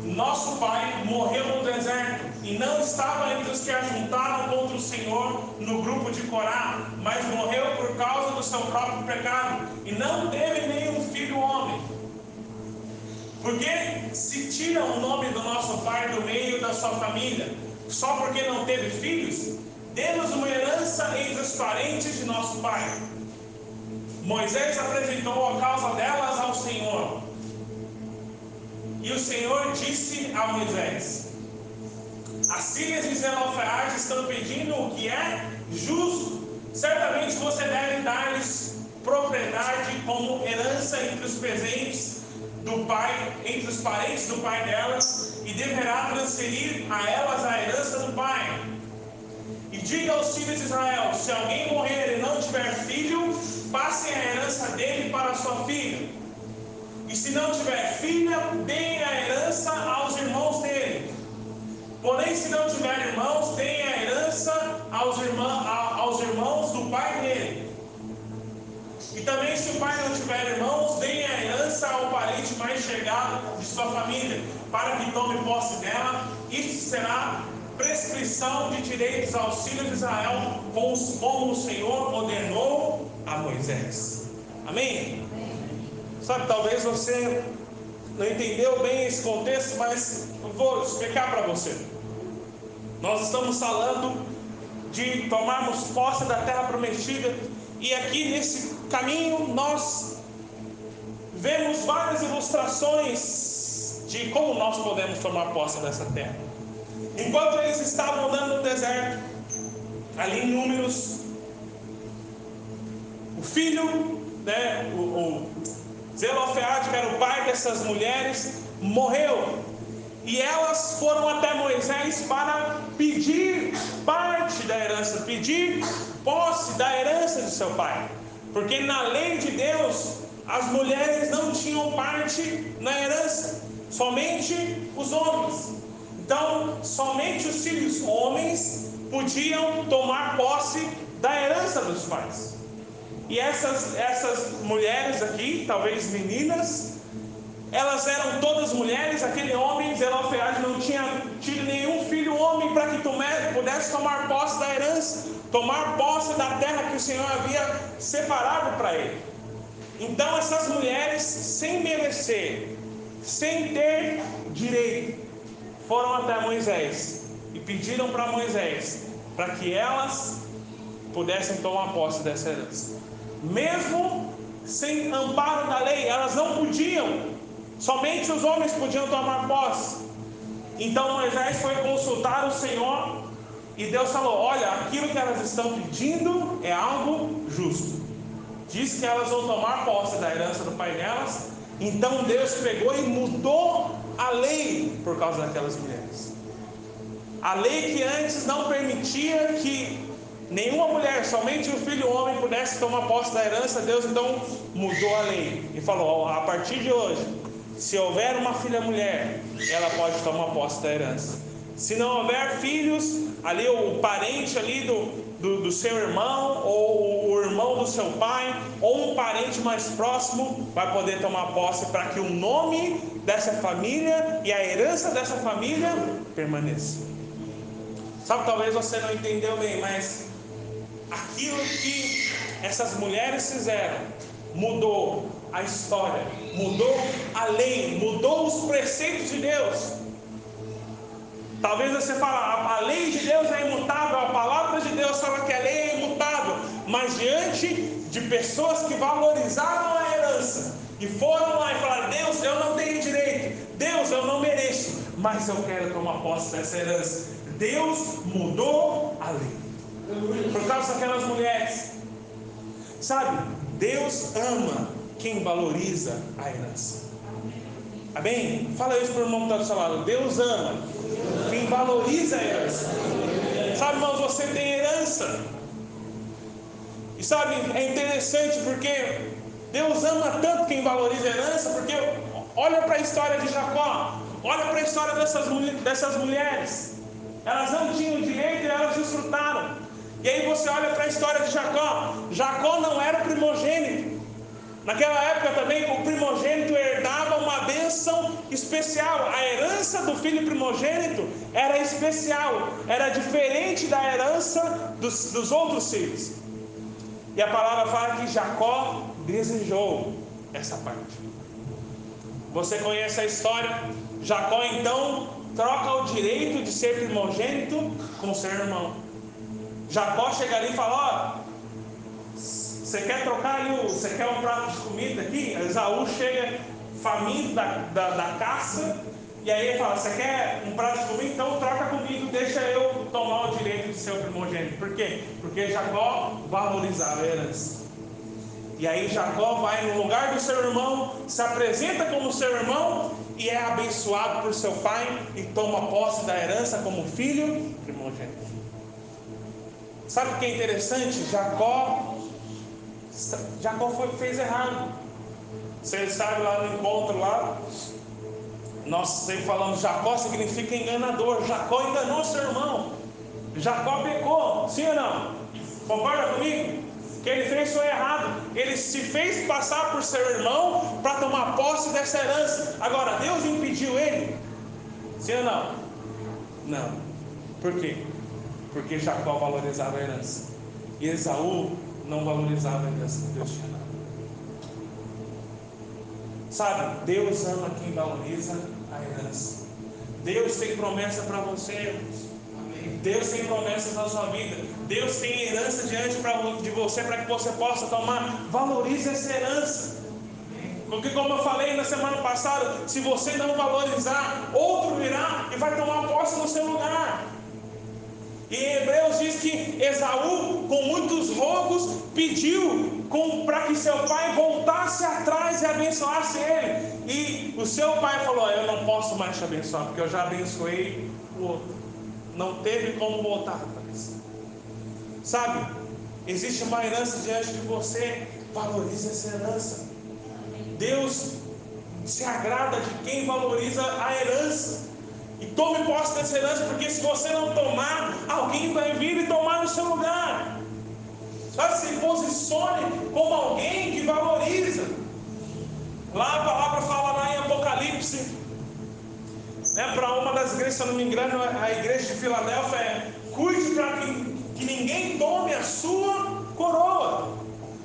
Nosso pai morreu no deserto e não estava entre os que ajuntaram contra o Senhor no grupo de Corá, mas morreu por causa do seu próprio pecado e não teve nenhum filho homem. Porque se tira o nome do nosso pai do meio da sua família, só porque não teve filhos, demos uma herança entre os parentes de nosso pai. Moisés apresentou a causa delas ao Senhor. E o Senhor disse a Moisés: As filhas de Zelofeade estão pedindo o que é justo. Certamente você deve dar-lhes propriedade como herança entre os presentes do pai, entre os parentes do pai delas, e deverá transferir a elas a herança do pai. E diga aos filhos de Israel: se alguém morrer e não tiver filho, passem a herança dele para a sua filha. E se não tiver filha, deem a herança aos irmãos dele. Porém, se não tiver irmãos, deem a herança aos, irmão, aos irmãos do pai dele. E também, se o pai não tiver irmãos, deem a herança ao parente mais chegado de sua família, para que tome posse dela. Isso será prescrição de direitos aos filhos de Israel, como o Senhor ordenou a Moisés. Amém? Sabe, talvez você não entendeu bem esse contexto, mas vou explicar para você. Nós estamos falando de tomarmos posse da terra prometida, e aqui nesse caminho nós vemos várias ilustrações de como nós podemos tomar posse dessa terra. Enquanto eles estavam andando no deserto, ali em Números, o filho, né, o, o Zelofeade, que era o pai dessas mulheres, morreu. E elas foram até Moisés para pedir parte da herança, pedir posse da herança de seu pai. Porque na lei de Deus, as mulheres não tinham parte na herança, somente os homens. Então, somente os filhos homens podiam tomar posse da herança dos pais. E essas, essas mulheres aqui, talvez meninas, elas eram todas mulheres, aquele homem, Zelofeade, não tinha tido nenhum filho homem para que pudesse tomar posse da herança, tomar posse da terra que o Senhor havia separado para ele. Então essas mulheres, sem merecer, sem ter direito, foram até Moisés e pediram para Moisés para que elas pudessem tomar posse dessa herança. Mesmo sem amparo da lei, elas não podiam Somente os homens podiam tomar posse. Então Moisés foi consultar o Senhor e Deus falou: Olha, aquilo que elas estão pedindo é algo justo. Diz que elas vão tomar posse da herança do pai delas. Então Deus pegou e mudou a lei por causa daquelas mulheres. A lei que antes não permitia que nenhuma mulher, somente o filho homem pudesse tomar posse da herança, Deus então mudou a lei e falou: a partir de hoje, se houver uma filha mulher, ela pode tomar posse da herança. Se não houver filhos, ali o parente ali do, do, do, seu irmão, ou o irmão do seu pai, ou um parente mais próximo, vai poder tomar posse para que o nome dessa família e a herança dessa família permaneça. Sabe, talvez você não entendeu bem, mas aquilo que essas mulheres fizeram mudou a história, mudou a lei, mudou os preceitos de Deus. Talvez você fale, a lei de Deus é imutável, a palavra de Deus fala que a lei é imutável. mas diante de pessoas que valorizaram a herança e foram lá e falaram: Deus, eu não tenho direito, Deus, eu não mereço, mas eu quero tomar posse dessa herança. Deus mudou a lei por causa daquelas mulheres. Sabe, Deus ama quem valoriza a herança. Amém? Fala isso para o irmão que está do seu lado. Deus ama quem valoriza a herança. Sabe, irmãos, você tem herança. E sabe, é interessante porque Deus ama tanto quem valoriza a herança, porque olha para a história de Jacó, olha para a história dessas, dessas mulheres. Elas não tinham direito e elas desfrutaram. E aí você olha para a história de Jacó. Jacó não era primogênito. Naquela época também o primogênito herdava uma bênção especial. A herança do filho primogênito era especial, era diferente da herança dos, dos outros filhos. E a palavra fala que Jacó desejou essa parte. Você conhece a história? Jacó então troca o direito de ser primogênito com seu irmão. Jacó chega ali e fala: você quer trocar ali, você quer um prato de comida aqui? Esaú chega faminto da, da, da caça, e aí ele fala: Você quer um prato de comida? Então troca comigo, deixa eu tomar o direito de ser o primogênito. Por quê? Porque Jacó valorizava a herança. E aí Jacó vai no lugar do seu irmão, se apresenta como seu irmão e é abençoado por seu pai e toma posse da herança como filho primogênito. Sabe o que é interessante? Jacó Jacó foi, fez errado. Você sabe lá no encontro lá, nós sempre falamos Jacó significa enganador. Jacó enganou seu irmão. Jacó pecou, sim ou não? Concorda comigo? que ele fez foi errado. Ele se fez passar por seu irmão para tomar posse dessa herança. Agora, Deus impediu ele? Sim ou não? Não. Por quê? Porque Jacó valorizava a herança. E Esaú não valorizava a herança que Deus tinha dado. Sabe, Deus ama quem valoriza a herança. Deus tem promessa para você, irmãos. Deus tem promessas na sua vida. Deus tem herança diante de você para que você possa tomar. Valorize essa herança. Porque, como eu falei na semana passada, se você não valorizar, outro virá e vai tomar posse no seu lugar. E Hebreus diz que Esaú, com muitos rogos, pediu para que seu pai voltasse atrás e abençoasse ele. E o seu pai falou: Eu não posso mais te abençoar, porque eu já abençoei o outro. Não teve como voltar atrás. Sabe, existe uma herança diante de você. Valorize essa herança. Deus se agrada de quem valoriza a herança. E tome posse dessa herança, porque se você não tomar, alguém vai vir e tomar no seu lugar. Sabe, se posicione como alguém que valoriza. Lá a palavra fala lá em Apocalipse, né, para uma das igrejas, se eu não me engano, a igreja de Filadélfia é cuide para que, que ninguém tome a sua coroa.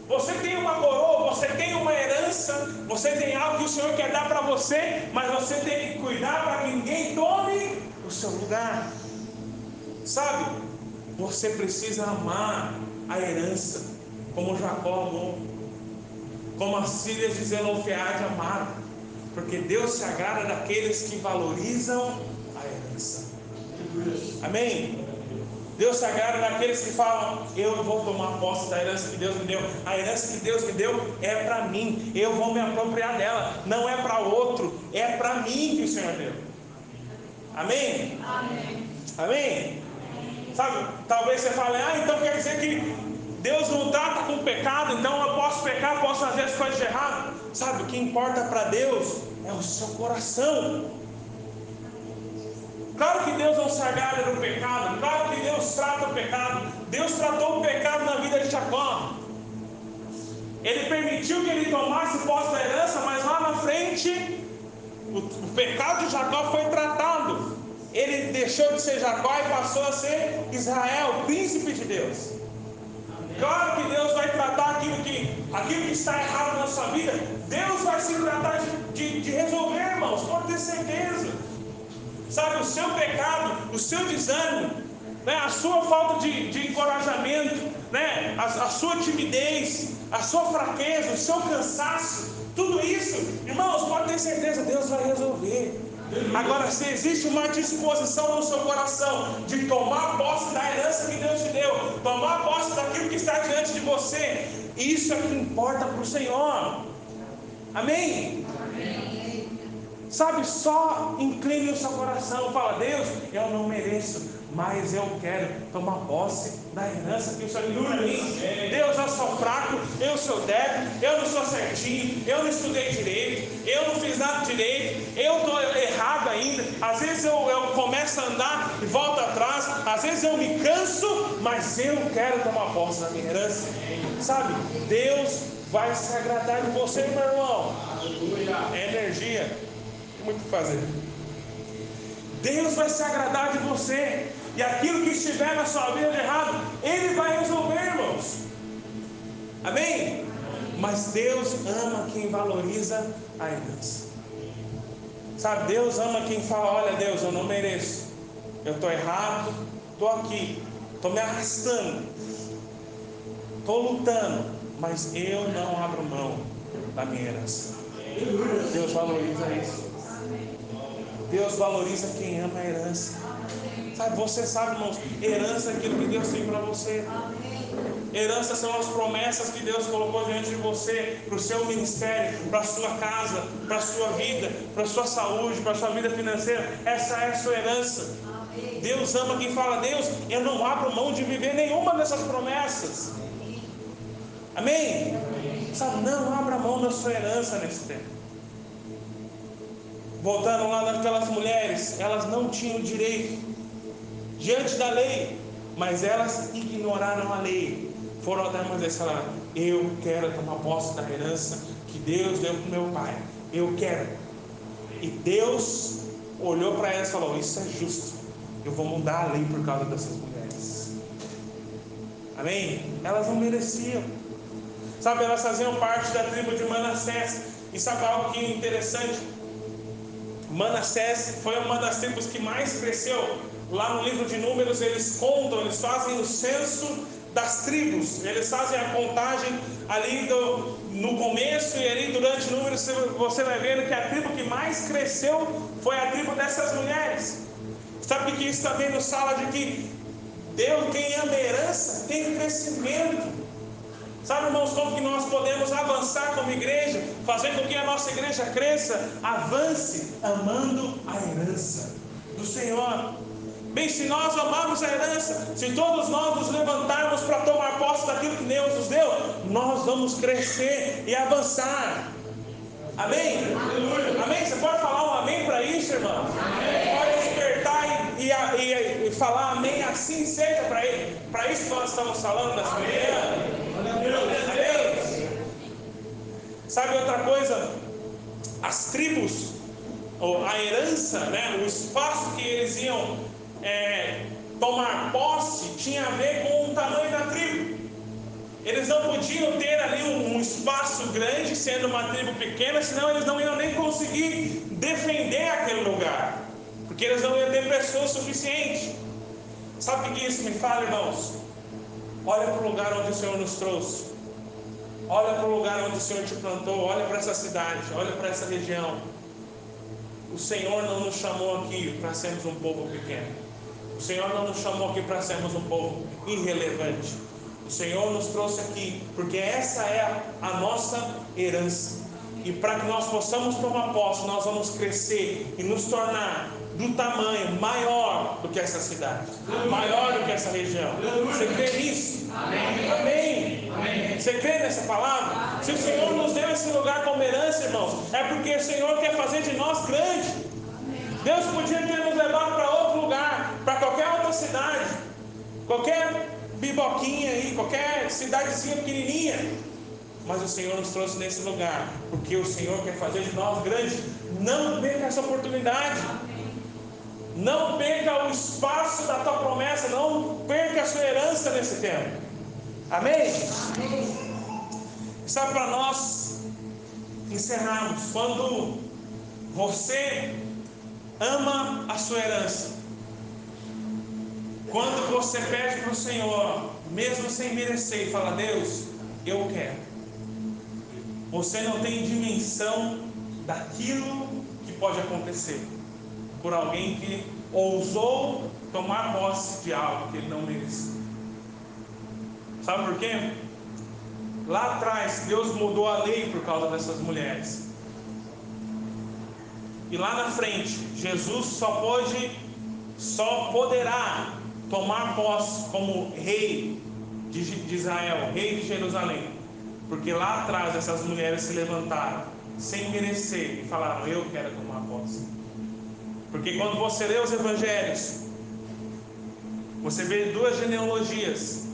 Você tem uma coroa, você tem uma herança, você tem algo que o Senhor quer dar para você, mas você tem que cuidar para que ninguém tome o seu lugar. Sabe? Você precisa amar a herança, como Jacó amou, como as filhas de Zelofeade amaram, porque Deus se agrada daqueles que valorizam a herança. Amém? Deus se agrada naqueles que falam: Eu vou tomar posse da herança que Deus me deu. A herança que Deus me deu é para mim. Eu vou me apropriar dela. Não é para outro, é para mim que o Senhor deu. Amém? Amém? Amém? Sabe, talvez você fale: Ah, então quer dizer que Deus não trata com pecado, então eu posso pecar, posso fazer as coisas de errado. Sabe, o que importa para Deus é o seu coração. Claro que Deus não se agrada do pecado, claro que Deus trata o pecado. Deus tratou o pecado na vida de Jacó. Ele permitiu que ele tomasse posse da herança, mas lá na frente, o, o pecado de Jacó foi tratado. Ele deixou de ser Jacó e passou a ser Israel, príncipe de Deus. Claro que Deus vai tratar aquilo que, aquilo que está errado na sua vida. Deus vai se tratar de, de, de resolver, irmãos, pode ter certeza. Sabe, o seu pecado, o seu desânimo, né, a sua falta de, de encorajamento, né, a, a sua timidez, a sua fraqueza, o seu cansaço, tudo isso, irmãos, pode ter certeza, Deus vai resolver. Agora, se existe uma disposição no seu coração de tomar posse da herança que Deus te deu, tomar posse daquilo que está diante de você, isso é que importa para o Senhor. Amém? Amém? Sabe, só incline o seu coração, fala, Deus, eu não mereço, mas eu quero tomar posse da herança que o Senhor para mim. Deus, eu sou fraco, eu sou débil, eu não sou certinho, eu não estudei direito, eu não fiz nada direito, eu estou errado ainda. Às vezes eu, eu começo a andar e volto atrás, às vezes eu me canso, mas eu quero tomar posse da minha herança. Sabe, Deus vai se agradar de você, meu irmão. É energia, tem muito o que fazer. Deus vai se agradar de você. E aquilo que estiver na sua vida de errado, Ele vai resolver, irmãos. Amém? Mas Deus ama quem valoriza a herança. Sabe, Deus ama quem fala: Olha, Deus, eu não mereço. Eu estou errado, estou aqui, estou me arrastando, estou lutando, mas eu não abro mão da minha herança. Deus valoriza isso. Deus valoriza quem ama a herança. Sabe, você sabe, irmãos, herança é aquilo que Deus tem para você. Herança são as promessas que Deus colocou diante de você, para o seu ministério, para a sua casa, para a sua vida, para a sua saúde, para a sua vida financeira. Essa é a sua herança. Deus ama quem fala, Deus, eu não abro mão de viver nenhuma dessas promessas. Amém? Sabe, não abra mão da sua herança nesse tempo. Voltando lá naquelas mulheres, elas não tinham direito diante da lei, mas elas ignoraram a lei. Foram até Moisés e falaram: Eu quero tomar posse da herança que Deus deu para meu pai. Eu quero. E Deus olhou para elas e falou: Isso é justo. Eu vou mudar a lei por causa dessas mulheres. Amém? Elas não mereciam. Sabe, elas faziam parte da tribo de Manassés. E sabe algo que é interessante? Manassés foi uma das tribos que mais cresceu Lá no livro de Números eles contam, eles fazem o censo das tribos, eles fazem a contagem ali do, no começo e ali durante Números você vai vendo que a tribo que mais cresceu foi a tribo dessas mulheres. Sabe que isso também nos fala de que Deus, quem ama herança, tem crescimento. Sabe, irmãos, como que nós podemos avançar como igreja, fazer com que a nossa igreja cresça? Avance amando a herança do Senhor. Bem, se nós amarmos a herança, se todos nós nos levantarmos para tomar posse daquilo que Deus nos deu, nós vamos crescer e avançar. Amém? Amém? Você pode falar um amém para isso, irmão? Amém. Pode despertar e, e, e, e, falar amém, assim seja para isso que nós estamos falando nessa manhã. Amém? Sabe outra coisa? As tribos, ou a herança, né, o espaço que eles iam é, tomar posse tinha a ver com o tamanho da tribo. Eles não podiam ter ali um, um espaço grande, sendo uma tribo pequena, senão eles não iam nem conseguir defender aquele lugar, porque eles não iam ter pessoas suficientes. Sabe o que isso me fala, irmãos? Olha para o lugar onde o Senhor nos trouxe. Olha para o lugar onde o Senhor te plantou. Olha para essa cidade. Olha para essa região. O Senhor não nos chamou aqui para sermos um povo pequeno. O Senhor não nos chamou aqui para sermos um povo irrelevante. O Senhor nos trouxe aqui porque essa é a nossa herança. E para que nós possamos tomar posse, nós vamos crescer e nos tornar do tamanho maior do que essa cidade, maior do que essa região. Você crê nisso? Amém. Amém. Você crê nessa palavra? Se o Senhor nos deu esse lugar como herança, irmãos, é porque o Senhor quer fazer de nós grande. Deus podia ter nos levado para outro lugar, para qualquer outra cidade, qualquer biboquinha aí, qualquer cidadezinha pequenininha. Mas o Senhor nos trouxe nesse lugar, porque o Senhor quer fazer de nós grandes. Não perca essa oportunidade. Não perca o espaço da tua promessa. Não perca a sua herança nesse tempo. Amém? Amém. Sabe para nós encerrarmos, quando você ama a sua herança, quando você pede para o Senhor, mesmo sem merecer, e fala: Deus, eu quero. Você não tem dimensão daquilo que pode acontecer por alguém que ousou tomar posse de algo que ele não merecia. Sabe por quê? Lá atrás, Deus mudou a lei por causa dessas mulheres. E lá na frente, Jesus só pode, só poderá tomar posse como rei de, Israel, rei de Jerusalém. Porque lá atrás essas mulheres se levantaram sem merecer e falaram: Eu quero tomar posse. Porque quando você lê os evangelhos, você vê duas genealogias,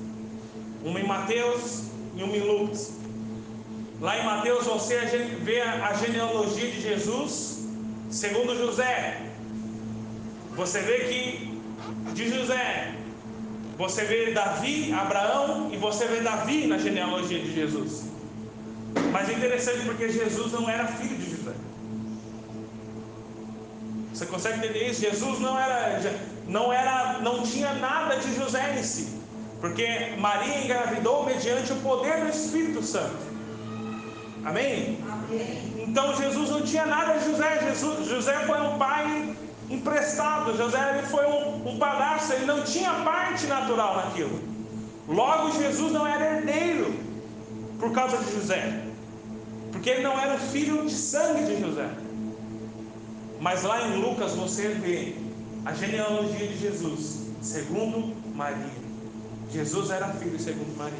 uma em Mateus e uma em Lucas. Lá em Mateus você vê a genealogia de Jesus segundo José. Você vê que de José, você vê Davi, Abraão e você vê Davi na genealogia de Jesus. Mas é interessante porque Jesus não era filho de. Você consegue entender isso? Jesus não era, não era, não tinha nada de José em si, porque Maria engravidou mediante o poder do Espírito Santo. Amém? Amém. Então Jesus não tinha nada de José. Jesus, José foi um pai emprestado. José ele foi um, um padrasto. Ele não tinha parte natural naquilo. Logo Jesus não era herdeiro por causa de José, porque ele não era filho de sangue de José. Mas lá em Lucas você vê a genealogia de Jesus, segundo Maria. Jesus era filho segundo Maria.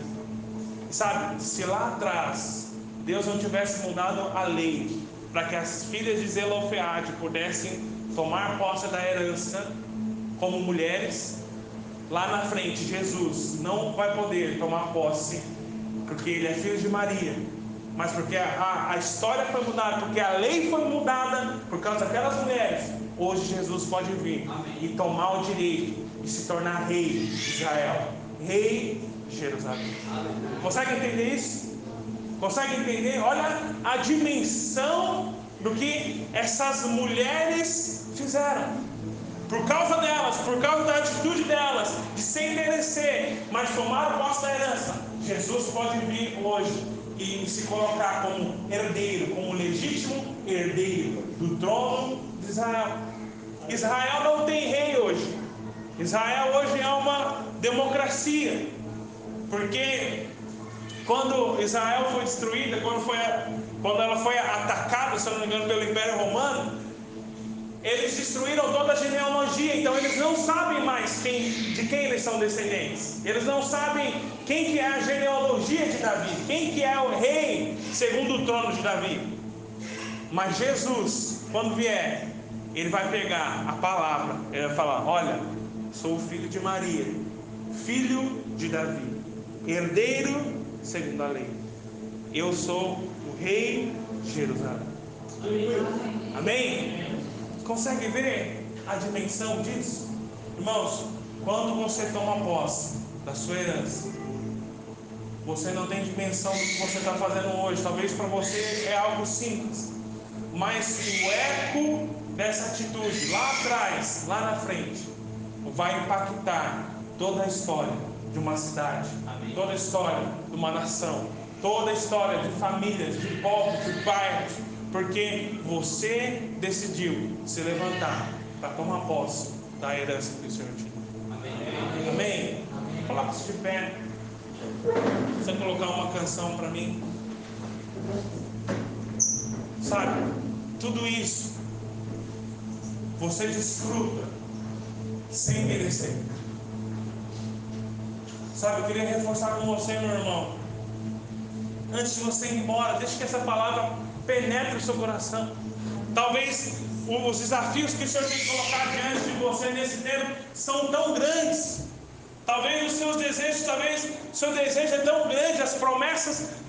E sabe, se lá atrás Deus não tivesse mudado a lei para que as filhas de Zelofeade pudessem tomar posse da herança como mulheres, lá na frente Jesus não vai poder tomar posse porque ele é filho de Maria, mas porque a, a, a, história foi mudada, porque a lei foi mudada por causa daquelas mulheres. Hoje Jesus pode vir Amém. e tomar o direito de se tornar rei de Israel, rei de Jerusalém. Amém. Consegue entender isso? Consegue entender? Olha a dimensão do que essas mulheres fizeram. Por causa delas, por causa da atitude delas, de sem merecer, mas tomar posse da herança, Jesus pode vir hoje e se colocar como herdeiro, como legítimo herdeiro do trono de Israel. Israel não tem rei hoje. Israel hoje é uma democracia. Porque quando Israel foi destruída, quando, foi, quando ela foi atacada, se não me engano, pelo Império Romano, eles destruíram toda a genealogia, então eles não sabem mais quem, de quem eles são descendentes. Eles não sabem quem que é a genealogia de Davi, quem que é o rei segundo o trono de Davi. Mas Jesus, quando vier, ele vai pegar a palavra, ele vai falar: Olha, sou o filho de Maria, filho de Davi, herdeiro segundo a lei. Eu sou o rei de Jerusalém. Amém? Amém? Consegue ver a dimensão disso? Irmãos, quando você toma posse da sua herança, você não tem dimensão do que você está fazendo hoje. Talvez para você é algo simples, mas o eco dessa atitude lá atrás, lá na frente, vai impactar toda a história de uma cidade, Amém. toda a história de uma nação, toda a história de famílias, de povos, de bairros porque você decidiu se levantar para tomar posse da herança que o Senhor te deu. Amém. Amém. Coloque-se de pé. Você colocar uma canção para mim. Sabe, tudo isso você desfruta sem merecer. Sabe, eu queria reforçar com você, meu irmão. Antes de você ir embora, deixe que essa palavra penetre o seu coração. Talvez os desafios que o Senhor tem que colocar diante de você nesse tempo são tão grandes. Talvez os seus desejos, talvez o seu desejo é tão grande, as promessas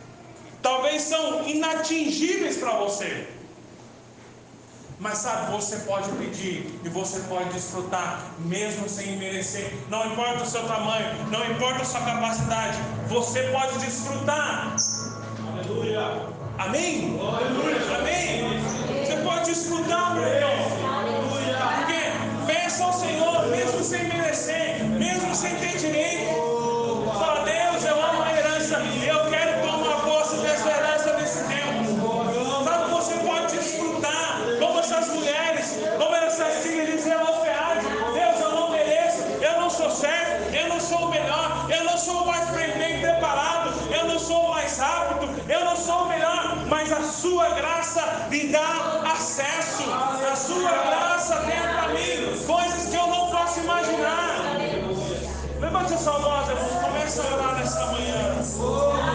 talvez são inatingíveis para você. Mas sabe, você pode pedir e você pode desfrutar, mesmo sem merecer. Não importa o seu tamanho, não importa a sua capacidade, você pode desfrutar. Aleluia. Amém? Amém? Você pode escutar, meu irmão. Porque peça ao Senhor, mesmo sem merecer, mesmo sua Voz, irmãos, comece a orar nessa manhã.